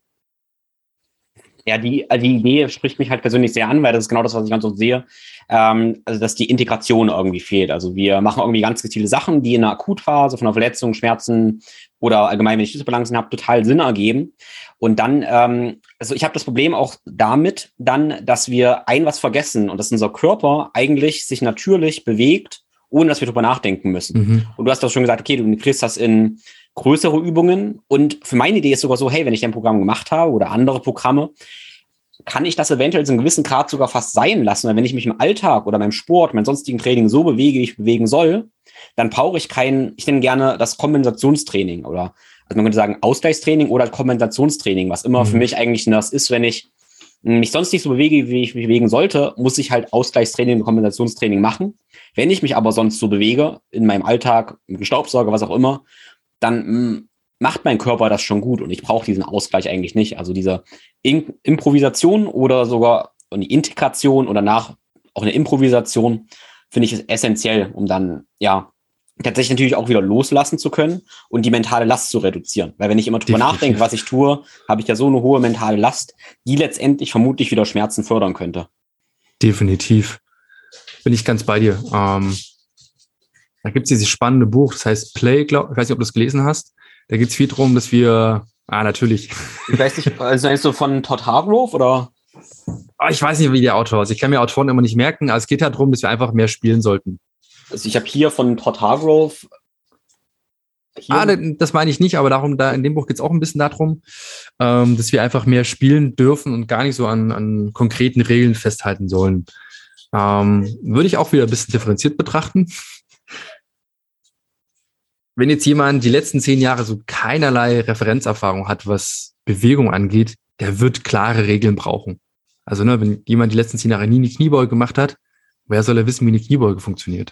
Speaker 2: Ja, die, also die Idee spricht mich halt persönlich sehr an, weil das ist genau das, was ich ganz oft sehe. Ähm, also, dass die Integration irgendwie fehlt. Also, wir machen irgendwie ganz gezielte Sachen, die in der Akutphase von einer Verletzung, Schmerzen oder allgemein, wenn ich Schlüsselbalancen habe, total Sinn ergeben. Und dann, ähm, also ich habe das Problem auch damit dann, dass wir ein was vergessen und dass unser Körper eigentlich sich natürlich bewegt, ohne dass wir darüber nachdenken müssen. Mhm. Und du hast doch schon gesagt, okay, du integrierst das in größere Übungen. Und für meine Idee ist sogar so, hey, wenn ich ein Programm gemacht habe oder andere Programme, kann ich das eventuell zu einem gewissen Grad sogar fast sein lassen. Weil wenn ich mich im Alltag oder beim Sport, meinem sonstigen Training so bewege, wie ich bewegen soll, dann brauche ich kein, ich nenne gerne das Kompensationstraining oder also man könnte sagen Ausgleichstraining oder Kompensationstraining, was immer mhm. für mich eigentlich das ist, wenn ich mich sonst nicht so bewege, wie ich mich bewegen sollte, muss ich halt Ausgleichstraining und Kompensationstraining machen. Wenn ich mich aber sonst so bewege, in meinem Alltag, mit dem Staubsauger, was auch immer, dann mm, macht mein Körper das schon gut und ich brauche diesen Ausgleich eigentlich nicht. Also diese In Improvisation oder sogar die Integration oder nach auch eine Improvisation finde ich es essentiell, um dann ja tatsächlich natürlich auch wieder loslassen zu können und die mentale Last zu reduzieren. Weil wenn ich immer drüber Definitiv. nachdenke, was ich tue, habe ich ja so eine hohe mentale Last, die letztendlich vermutlich wieder Schmerzen fördern könnte.
Speaker 1: Definitiv. Bin ich ganz bei dir. Ähm, da gibt es dieses spannende Buch, das heißt Play, glaub, ich weiß nicht, ob du es gelesen hast. Da geht es viel darum, dass wir, ah, natürlich.
Speaker 2: Ich weiß nicht, [laughs] also ist du von Todd Hargrove oder?
Speaker 1: Ah, ich weiß nicht, wie der Autor ist. Ich kann mir Autoren immer nicht merken, aber es geht halt darum, dass wir einfach mehr spielen sollten.
Speaker 2: Also ich habe hier von Todd Hargrove.
Speaker 1: Ah, das meine ich nicht, aber darum, da in dem Buch geht es auch ein bisschen darum, ähm, dass wir einfach mehr spielen dürfen und gar nicht so an, an konkreten Regeln festhalten sollen. Ähm, würde ich auch wieder ein bisschen differenziert betrachten. Wenn jetzt jemand die letzten zehn Jahre so keinerlei Referenzerfahrung hat, was Bewegung angeht, der wird klare Regeln brauchen. Also, ne, wenn jemand die letzten zehn Jahre nie eine Kniebeuge gemacht hat, wer soll er wissen, wie eine Kniebeuge funktioniert?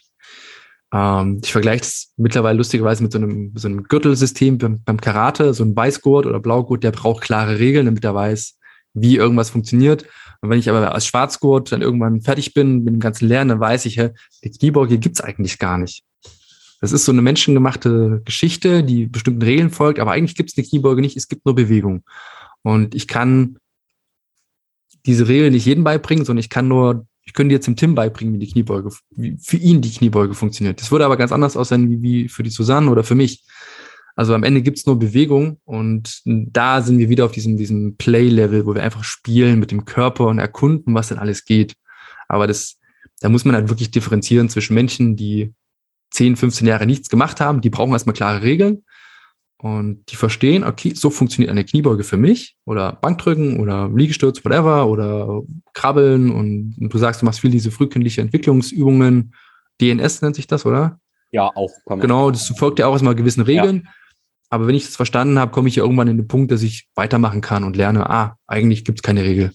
Speaker 1: Ähm, ich vergleiche es mittlerweile lustigerweise mit so einem, so einem Gürtelsystem beim, beim Karate, so ein Weißgurt oder Blaugurt, der braucht klare Regeln, damit er weiß, wie irgendwas funktioniert. Und wenn ich aber als Schwarzgurt dann irgendwann fertig bin mit dem ganzen Lernen, dann weiß ich, die Kniebeuge gibt's eigentlich gar nicht. Das ist so eine menschengemachte Geschichte, die bestimmten Regeln folgt, aber eigentlich gibt's eine Kniebeuge nicht, es gibt nur Bewegung. Und ich kann diese Regeln nicht jedem beibringen, sondern ich kann nur ich könnte jetzt dem Tim beibringen, wie die Kniebeuge, wie für ihn die Kniebeuge funktioniert. Das würde aber ganz anders aussehen wie, wie für die Susanne oder für mich. Also am Ende gibt's nur Bewegung und da sind wir wieder auf diesem, diesem Play-Level, wo wir einfach spielen mit dem Körper und erkunden, was denn alles geht. Aber das, da muss man halt wirklich differenzieren zwischen Menschen, die 10, 15 Jahre nichts gemacht haben, die brauchen erstmal klare Regeln und die verstehen, okay, so funktioniert eine Kniebeuge für mich oder Bankdrücken oder Liegestütz, whatever oder Krabbeln und, du sagst, du machst viel diese frühkindliche Entwicklungsübungen. DNS nennt sich das, oder?
Speaker 2: Ja, auch.
Speaker 1: Genau, das folgt ja auch erstmal gewissen Regeln. Ja. Aber wenn ich das verstanden habe, komme ich ja irgendwann in den Punkt, dass ich weitermachen kann und lerne, ah, eigentlich gibt es keine Regel.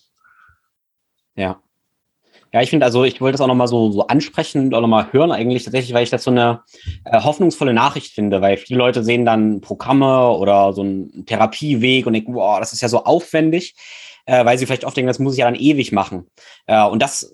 Speaker 2: Ja. Ja, ich finde also, ich wollte das auch nochmal so, so ansprechen und auch nochmal hören eigentlich tatsächlich, weil ich das so eine äh, hoffnungsvolle Nachricht finde, weil viele Leute sehen dann Programme oder so einen Therapieweg und denken, boah, das ist ja so aufwendig, äh, weil sie vielleicht oft denken, das muss ich ja dann ewig machen. Äh, und das,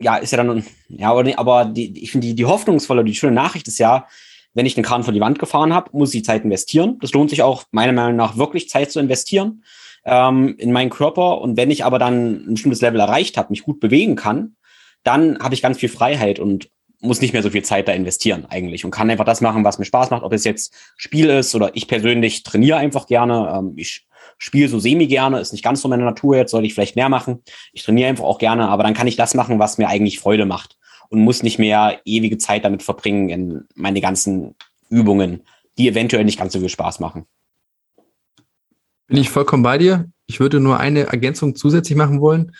Speaker 2: ja, ist ja dann, ja, aber die, ich finde die, die hoffnungsvolle, die schöne Nachricht ist ja, wenn ich den Kran vor die Wand gefahren habe, muss ich Zeit investieren. Das lohnt sich auch meiner Meinung nach wirklich Zeit zu investieren ähm, in meinen Körper. Und wenn ich aber dann ein bestimmtes Level erreicht habe, mich gut bewegen kann, dann habe ich ganz viel Freiheit und muss nicht mehr so viel Zeit da investieren eigentlich und kann einfach das machen, was mir Spaß macht, ob es jetzt Spiel ist oder ich persönlich trainiere einfach gerne. Ähm, ich spiele so semi gerne, ist nicht ganz so meine Natur jetzt, sollte ich vielleicht mehr machen. Ich trainiere einfach auch gerne, aber dann kann ich das machen, was mir eigentlich Freude macht und muss nicht mehr ewige Zeit damit verbringen in meine ganzen Übungen, die eventuell nicht ganz so viel Spaß machen.
Speaker 1: Bin ich vollkommen bei dir. Ich würde nur eine Ergänzung zusätzlich machen wollen.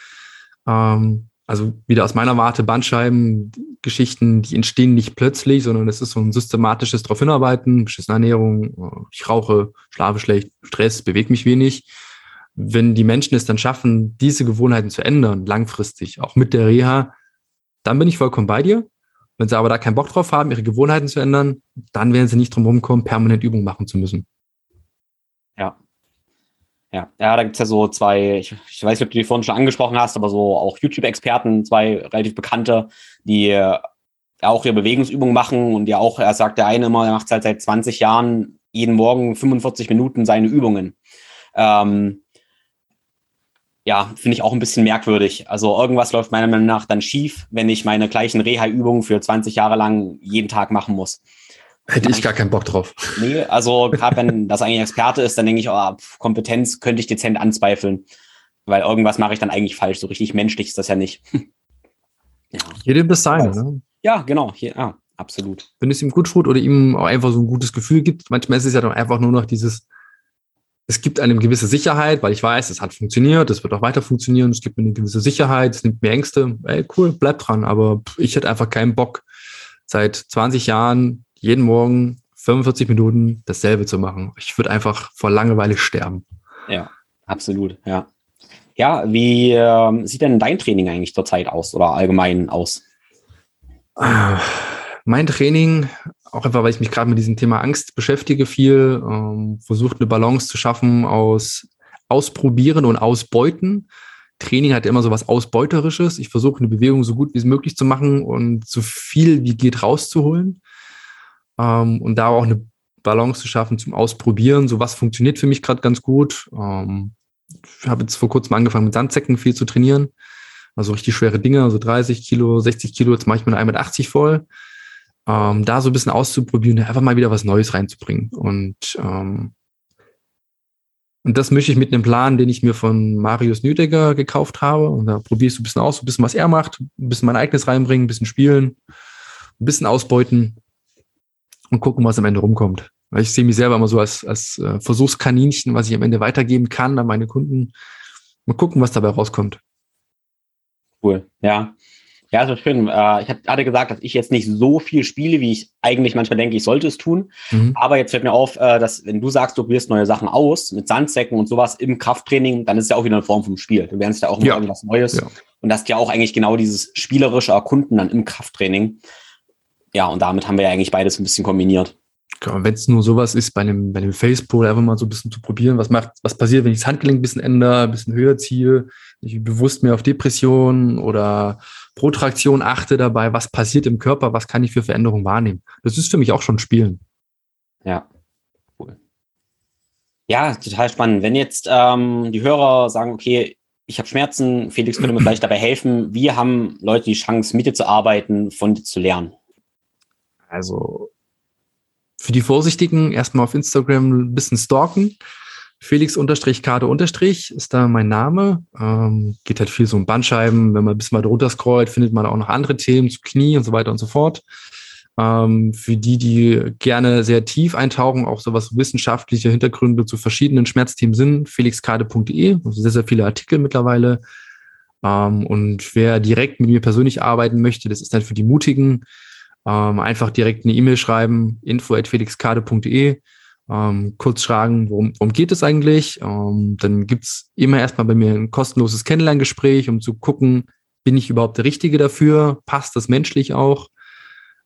Speaker 1: Ähm, also wieder aus meiner Warte, Bandscheiben-Geschichten, die entstehen nicht plötzlich, sondern es ist so ein systematisches darauf hinarbeiten, beschissene Ernährung, ich rauche, schlafe schlecht, Stress, bewege mich wenig. Wenn die Menschen es dann schaffen, diese Gewohnheiten zu ändern, langfristig, auch mit der Reha, dann bin ich vollkommen bei dir. Wenn sie aber da keinen Bock drauf haben, ihre Gewohnheiten zu ändern, dann werden sie nicht drum rumkommen, permanent Übungen machen zu müssen.
Speaker 2: Ja, ja, ja, da gibt's ja so zwei, ich, ich weiß nicht, ob du die vorhin schon angesprochen hast, aber so auch YouTube-Experten, zwei relativ bekannte, die ja auch ihre Bewegungsübungen machen und ja auch, er sagt der eine immer, er macht halt seit 20 Jahren jeden Morgen 45 Minuten seine Übungen. Ähm, ja, finde ich auch ein bisschen merkwürdig. Also irgendwas läuft meiner Meinung nach dann schief, wenn ich meine gleichen Reha-Übungen für 20 Jahre lang jeden Tag machen muss.
Speaker 1: Hätte ich gar keinen Bock drauf.
Speaker 2: Nee, also gerade wenn [laughs] das eigentlich Experte ist, dann denke ich, oh, Kompetenz könnte ich dezent anzweifeln, weil irgendwas mache ich dann eigentlich falsch. So richtig menschlich ist das ja nicht. [laughs]
Speaker 1: ja. Jedem das seine, ne?
Speaker 2: Ja, genau. Hier, ja, absolut.
Speaker 1: Wenn es ihm gut tut oder ihm auch einfach so ein gutes Gefühl gibt, manchmal ist es ja dann einfach nur noch dieses, es gibt eine gewisse Sicherheit, weil ich weiß, es hat funktioniert, es wird auch weiter funktionieren, es gibt mir eine gewisse Sicherheit, es nimmt mir Ängste, ey, cool, bleib dran, aber ich hätte einfach keinen Bock, seit 20 Jahren jeden Morgen 45 Minuten dasselbe zu machen. Ich würde einfach vor Langeweile sterben.
Speaker 2: Ja, absolut, ja. Ja, wie äh, sieht denn dein Training eigentlich zurzeit aus oder allgemein aus?
Speaker 1: Mein Training auch einfach, weil ich mich gerade mit diesem Thema Angst beschäftige, viel ähm, versucht eine Balance zu schaffen aus Ausprobieren und Ausbeuten. Training hat immer so was Ausbeuterisches. Ich versuche eine Bewegung so gut wie es möglich zu machen und so viel wie geht rauszuholen. Ähm, und da auch eine Balance zu schaffen zum Ausprobieren. So was funktioniert für mich gerade ganz gut. Ähm, ich habe jetzt vor kurzem angefangen mit Sandsäcken viel zu trainieren. Also richtig schwere Dinge, also 30 Kilo, 60 Kilo, jetzt mache ich mir 1,80 voll ähm, da so ein bisschen auszuprobieren, einfach mal wieder was Neues reinzubringen. Und, ähm, und das mische ich mit einem Plan, den ich mir von Marius Nüdecker gekauft habe. Und da probiere ich so ein bisschen aus, so ein bisschen was er macht, ein bisschen mein eigenes reinbringen, ein bisschen spielen, ein bisschen ausbeuten und gucken, was am Ende rumkommt. Weil ich sehe mich selber immer so als, als äh, Versuchskaninchen, was ich am Ende weitergeben kann an meine Kunden. Mal gucken, was dabei rauskommt.
Speaker 2: Cool, ja. Ja, ist schön. Äh, ich hatte gesagt, dass ich jetzt nicht so viel spiele, wie ich eigentlich manchmal denke, ich sollte es tun. Mhm. Aber jetzt fällt mir auf, äh, dass wenn du sagst, du probierst neue Sachen aus, mit Sandsäcken und sowas im Krafttraining, dann ist es ja auch wieder eine Form vom Spiel. Du lernst ja auch ja. irgendwas Neues. Ja. Und das ist ja auch eigentlich genau dieses spielerische Erkunden dann im Krafttraining. Ja, und damit haben wir ja eigentlich beides ein bisschen kombiniert.
Speaker 1: Genau, wenn es nur sowas ist, bei einem, bei einem Facepole einfach mal so ein bisschen zu probieren, was macht, was passiert, wenn ich das Handgelenk ein bisschen ändere, ein bisschen höher ziehe, ich bewusst mehr auf Depressionen oder Protraktion achte dabei, was passiert im Körper, was kann ich für Veränderungen wahrnehmen. Das ist für mich auch schon Spielen.
Speaker 2: Ja, cool. Ja, total spannend. Wenn jetzt ähm, die Hörer sagen, okay, ich habe Schmerzen, Felix könnte mir [clears throat] vielleicht dabei helfen, wie haben Leute die Chance, mit dir zu arbeiten, von dir zu lernen?
Speaker 1: Also für die Vorsichtigen erstmal auf Instagram ein bisschen stalken. Unterstrich ist da mein Name. Ähm, geht halt viel so um Bandscheiben. Wenn man ein bisschen mal drunter scrollt, findet man auch noch andere Themen zu Knie und so weiter und so fort. Ähm, für die, die gerne sehr tief eintauchen, auch so was wissenschaftliche Hintergründe zu verschiedenen Schmerzthemen sind, felixkade.de, also sehr, sehr viele Artikel mittlerweile. Ähm, und wer direkt mit mir persönlich arbeiten möchte, das ist dann für die Mutigen, ähm, einfach direkt eine E-Mail schreiben, info at felixkade.de ähm, kurz fragen, worum, worum geht es eigentlich? Ähm, dann gibt's immer erstmal bei mir ein kostenloses Kennenlerngespräch, um zu gucken, bin ich überhaupt der Richtige dafür? Passt das menschlich auch?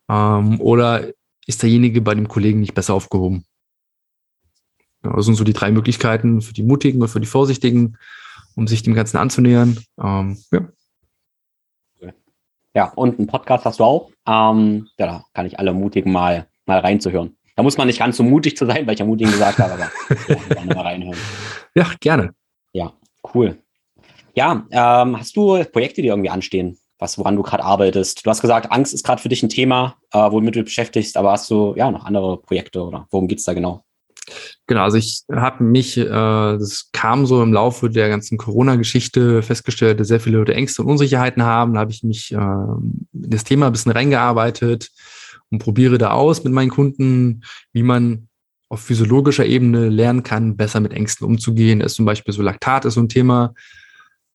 Speaker 1: Ähm, oder ist derjenige bei dem Kollegen nicht besser aufgehoben? Ja, das sind so die drei Möglichkeiten für die Mutigen und für die Vorsichtigen, um sich dem Ganzen anzunähern. Ähm, ja.
Speaker 2: Ja, und einen Podcast hast du auch. Ähm, ja, da kann ich alle Mutigen mal, mal reinzuhören. Da muss man nicht ganz so mutig zu sein, weil ich ja mutig gesagt habe, aber [laughs] ja,
Speaker 1: mal reinhören. Ja, gerne.
Speaker 2: Ja, cool. Ja, ähm, hast du Projekte, die irgendwie anstehen, was woran du gerade arbeitest? Du hast gesagt, Angst ist gerade für dich ein Thema, äh, womit du beschäftigst, aber hast du ja noch andere Projekte oder worum geht es da genau?
Speaker 1: Genau, also ich habe mich, äh, das kam so im Laufe der ganzen Corona-Geschichte festgestellt, dass sehr viele Leute Ängste und Unsicherheiten haben. Da habe ich mich äh, in das Thema ein bisschen reingearbeitet, und probiere da aus mit meinen Kunden, wie man auf physiologischer Ebene lernen kann, besser mit Ängsten umzugehen. Das ist zum Beispiel so Laktat ist so ein Thema.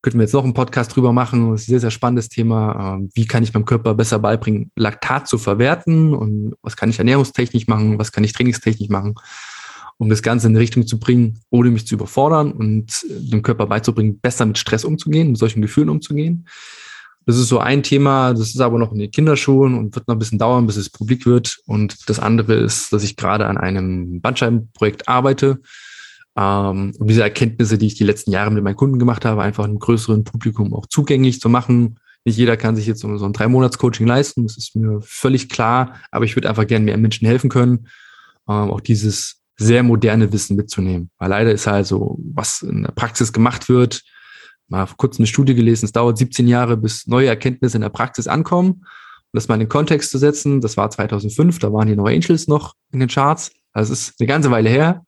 Speaker 1: Könnten wir jetzt noch einen Podcast drüber machen. Das ist ein sehr, sehr spannendes Thema. Ähm, wie kann ich meinem Körper besser beibringen, Laktat zu verwerten? Und was kann ich ernährungstechnisch machen? Was kann ich trainingstechnisch machen? Um das Ganze in eine Richtung zu bringen, ohne mich zu überfordern und dem Körper beizubringen, besser mit Stress umzugehen, mit solchen Gefühlen umzugehen. Das ist so ein Thema, das ist aber noch in den Kinderschuhen und wird noch ein bisschen dauern, bis es publik wird. Und das andere ist, dass ich gerade an einem Bandscheibenprojekt arbeite, ähm, um diese Erkenntnisse, die ich die letzten Jahre mit meinen Kunden gemacht habe, einfach einem größeren Publikum auch zugänglich zu machen. Nicht jeder kann sich jetzt so ein Drei-Monats-Coaching leisten, das ist mir völlig klar, aber ich würde einfach gerne mehr Menschen helfen können, ähm, auch dieses sehr moderne Wissen mitzunehmen. Weil leider ist halt so, was in der Praxis gemacht wird, mal vor kurzem eine Studie gelesen, es dauert 17 Jahre, bis neue Erkenntnisse in der Praxis ankommen. Um das mal in den Kontext zu setzen, das war 2005, da waren die No Angels noch in den Charts. Das ist eine ganze Weile her.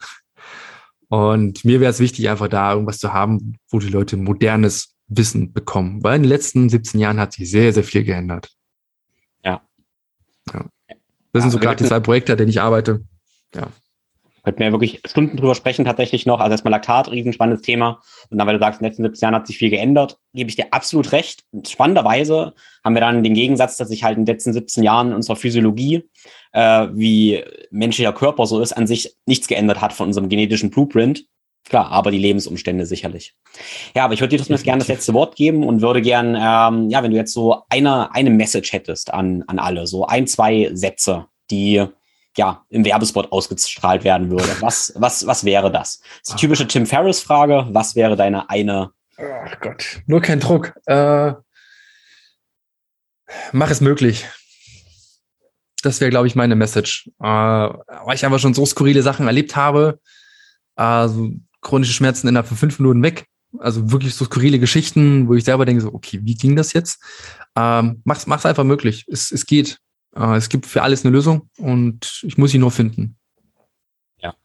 Speaker 1: Und mir wäre es wichtig, einfach da irgendwas zu haben, wo die Leute modernes Wissen bekommen. Weil in den letzten 17 Jahren hat sich sehr, sehr viel geändert.
Speaker 2: Ja.
Speaker 1: ja. Das sind so gerade die zwei Projekte, an denen ich arbeite. Ja.
Speaker 2: Könnten wir wirklich Stunden drüber sprechen tatsächlich noch. Also erstmal Laktat, riesenspannendes Thema. Und dann, weil du sagst, in den letzten 17 Jahren hat sich viel geändert, gebe ich dir absolut recht. Spannenderweise haben wir dann den Gegensatz, dass sich halt in den letzten 17 Jahren in unserer Physiologie, äh, wie menschlicher Körper so ist, an sich nichts geändert hat von unserem genetischen Blueprint. Klar, aber die Lebensumstände sicherlich. Ja, aber ich würde dir trotzdem gerne das letzte Wort geben und würde gern, ähm, ja, wenn du jetzt so eine, eine Message hättest an, an alle, so ein, zwei Sätze, die ja im Werbespot ausgestrahlt werden würde. [laughs] Was, was, was wäre das? Das ist die typische Tim Ferriss-Frage. Was wäre deine eine?
Speaker 1: Ach Gott, nur kein Druck. Äh, mach es möglich. Das wäre, glaube ich, meine Message. Äh, weil ich einfach schon so skurrile Sachen erlebt habe. Also chronische Schmerzen innerhalb von fünf Minuten weg. Also wirklich so skurrile Geschichten, wo ich selber denke, so, okay, wie ging das jetzt? Ähm, mach's, mach's einfach möglich. Es, es geht. Äh, es gibt für alles eine Lösung und ich muss sie nur finden.
Speaker 2: Ja,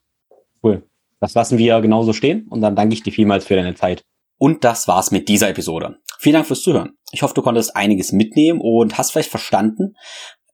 Speaker 2: cool. Das lassen wir genauso stehen und dann danke ich dir vielmals für deine Zeit. Und das war's mit dieser Episode. Vielen Dank fürs Zuhören. Ich hoffe, du konntest einiges mitnehmen und hast vielleicht verstanden,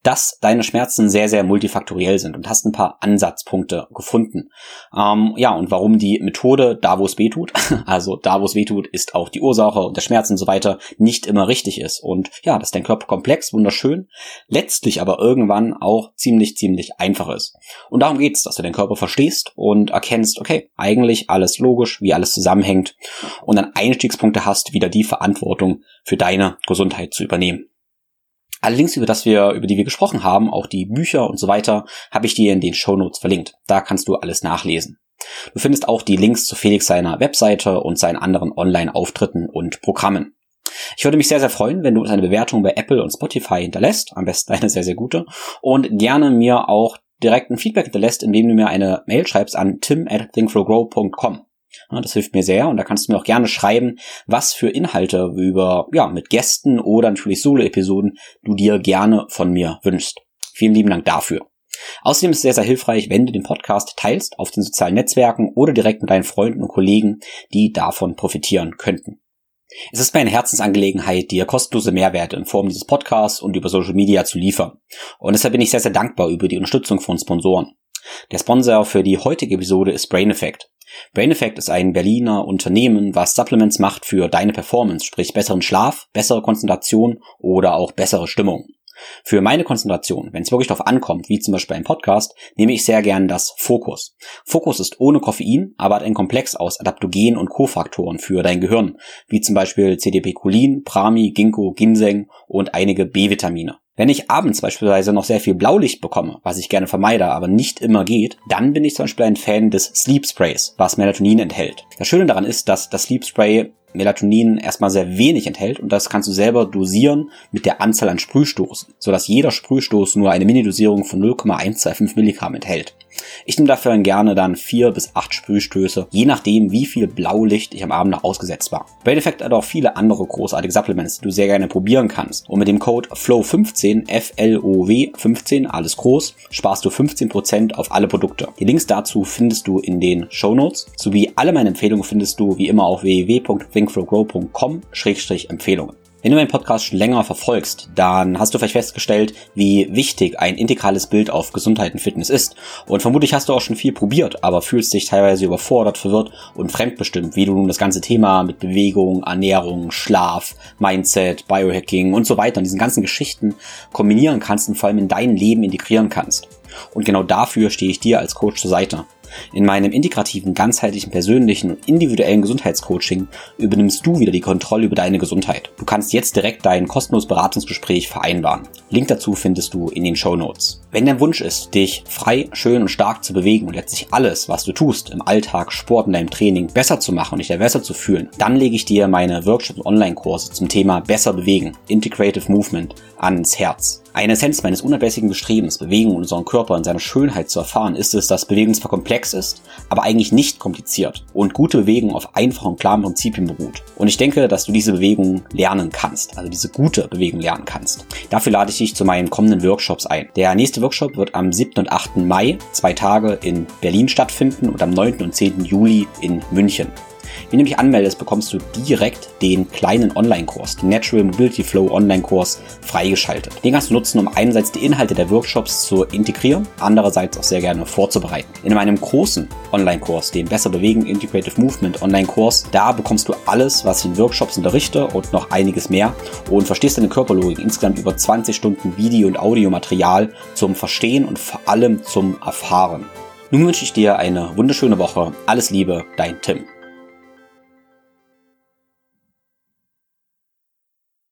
Speaker 2: dass deine Schmerzen sehr, sehr multifaktoriell sind und hast ein paar Ansatzpunkte gefunden. Ähm, ja, und warum die Methode da, wo es weh tut, [laughs] also da, wo es weh tut, ist auch die Ursache und der Schmerz und so weiter, nicht immer richtig ist. Und ja, dass dein Körper komplex, wunderschön, letztlich aber irgendwann auch ziemlich, ziemlich einfach ist. Und darum geht's, dass du den Körper verstehst und erkennst, okay, eigentlich alles logisch, wie alles zusammenhängt und dann Einstiegspunkte hast, wieder die Verantwortung für deine Gesundheit zu übernehmen. Alle Links, über das wir, über die wir gesprochen haben, auch die Bücher und so weiter, habe ich dir in den Show Notes verlinkt. Da kannst du alles nachlesen. Du findest auch die Links zu Felix seiner Webseite und seinen anderen Online-Auftritten und Programmen. Ich würde mich sehr, sehr freuen, wenn du uns eine Bewertung bei Apple und Spotify hinterlässt, am besten eine sehr, sehr gute, und gerne mir auch direkt ein Feedback hinterlässt, indem du mir eine Mail schreibst an tim at thinkflowgrow.com. Das hilft mir sehr und da kannst du mir auch gerne schreiben, was für Inhalte über, ja, mit Gästen oder natürlich Solo-Episoden du dir gerne von mir wünschst. Vielen lieben Dank dafür. Außerdem ist es sehr, sehr hilfreich, wenn du den Podcast teilst auf den sozialen Netzwerken oder direkt mit deinen Freunden und Kollegen, die davon profitieren könnten. Es ist meine Herzensangelegenheit, dir kostenlose Mehrwerte in Form dieses Podcasts und über Social Media zu liefern. Und deshalb bin ich sehr, sehr dankbar über die Unterstützung von Sponsoren. Der Sponsor für die heutige Episode ist Brain Effect. Brain Effect ist ein Berliner Unternehmen, was Supplements macht für deine Performance, sprich besseren Schlaf, bessere Konzentration oder auch bessere Stimmung. Für meine Konzentration, wenn es wirklich darauf ankommt, wie zum Beispiel ein Podcast, nehme ich sehr gern das Fokus. Fokus ist ohne Koffein, aber hat ein Komplex aus Adaptogen und Kofaktoren für dein Gehirn, wie zum Beispiel CDP-Cholin, Prami, Ginkgo, Ginseng und einige B-Vitamine. Wenn ich abends beispielsweise noch sehr viel Blaulicht bekomme, was ich gerne vermeide, aber nicht immer geht, dann bin ich zum Beispiel ein Fan des Sleep Sprays, was Melatonin enthält. Das Schöne daran ist, dass das Sleep Spray Melatonin erstmal sehr wenig enthält und das kannst du selber dosieren mit der Anzahl an Sprühstoßen, sodass jeder Sprühstoß nur eine Minidosierung von 0,125 Milligramm enthält. Ich nehme dafür gerne dann vier bis acht Sprühstöße, je nachdem, wie viel Blaulicht ich am Abend noch ausgesetzt war. Brain Effect hat auch viele andere großartige Supplements, die du sehr gerne probieren kannst. Und mit dem Code FLOW15, F-L-O-W 15, alles groß, sparst du 15% auf alle Produkte. Die Links dazu findest du in den Show Notes, sowie alle meine Empfehlungen findest du wie immer auf www.thinkflowgrow.com-empfehlungen. Wenn du meinen Podcast schon länger verfolgst, dann hast du vielleicht festgestellt, wie wichtig ein integrales Bild auf Gesundheit und Fitness ist. Und vermutlich hast du auch schon viel probiert, aber fühlst dich teilweise überfordert, verwirrt und fremdbestimmt, wie du nun das ganze Thema mit Bewegung, Ernährung, Schlaf, Mindset, Biohacking und so weiter und diesen ganzen Geschichten kombinieren kannst und vor allem in dein Leben integrieren kannst. Und genau dafür stehe ich dir als Coach zur Seite. In meinem integrativen, ganzheitlichen, persönlichen und individuellen Gesundheitscoaching übernimmst du wieder die Kontrolle über deine Gesundheit. Du kannst jetzt direkt dein kostenloses Beratungsgespräch vereinbaren. Link dazu findest du in den Show Notes. Wenn dein Wunsch ist, dich frei, schön und stark zu bewegen und letztlich alles, was du tust, im Alltag, Sport und deinem Training besser zu machen und dich besser zu fühlen, dann lege ich dir meine Workshops und Online-Kurse zum Thema besser bewegen, Integrative Movement, ans Herz. Eine Essenz meines unablässigen Bestrebens, Bewegung und unseren Körper in seiner Schönheit zu erfahren, ist es, dass Bewegung zwar komplex ist, aber eigentlich nicht kompliziert und gute Bewegung auf einfachen klaren Prinzipien beruht. Und ich denke, dass du diese Bewegung lernen kannst, also diese gute Bewegung lernen kannst. Dafür lade ich dich zu meinen kommenden Workshops ein. Der nächste Workshop wird am 7. und 8. Mai, zwei Tage in Berlin stattfinden und am 9. und 10. Juli in München. Wenn du dich anmeldest, bekommst du direkt den kleinen Online-Kurs, den Natural Mobility Flow Online-Kurs, freigeschaltet. Den kannst du nutzen, um einerseits die Inhalte der Workshops zu integrieren, andererseits auch sehr gerne vorzubereiten. In meinem großen Online-Kurs, dem Besser Bewegen Integrative Movement Online-Kurs, da bekommst du alles, was ich in Workshops unterrichte und noch einiges mehr und verstehst deine Körperlogik insgesamt über 20 Stunden Video- und Audiomaterial zum Verstehen und vor allem zum Erfahren. Nun wünsche ich dir eine wunderschöne Woche. Alles Liebe, dein Tim.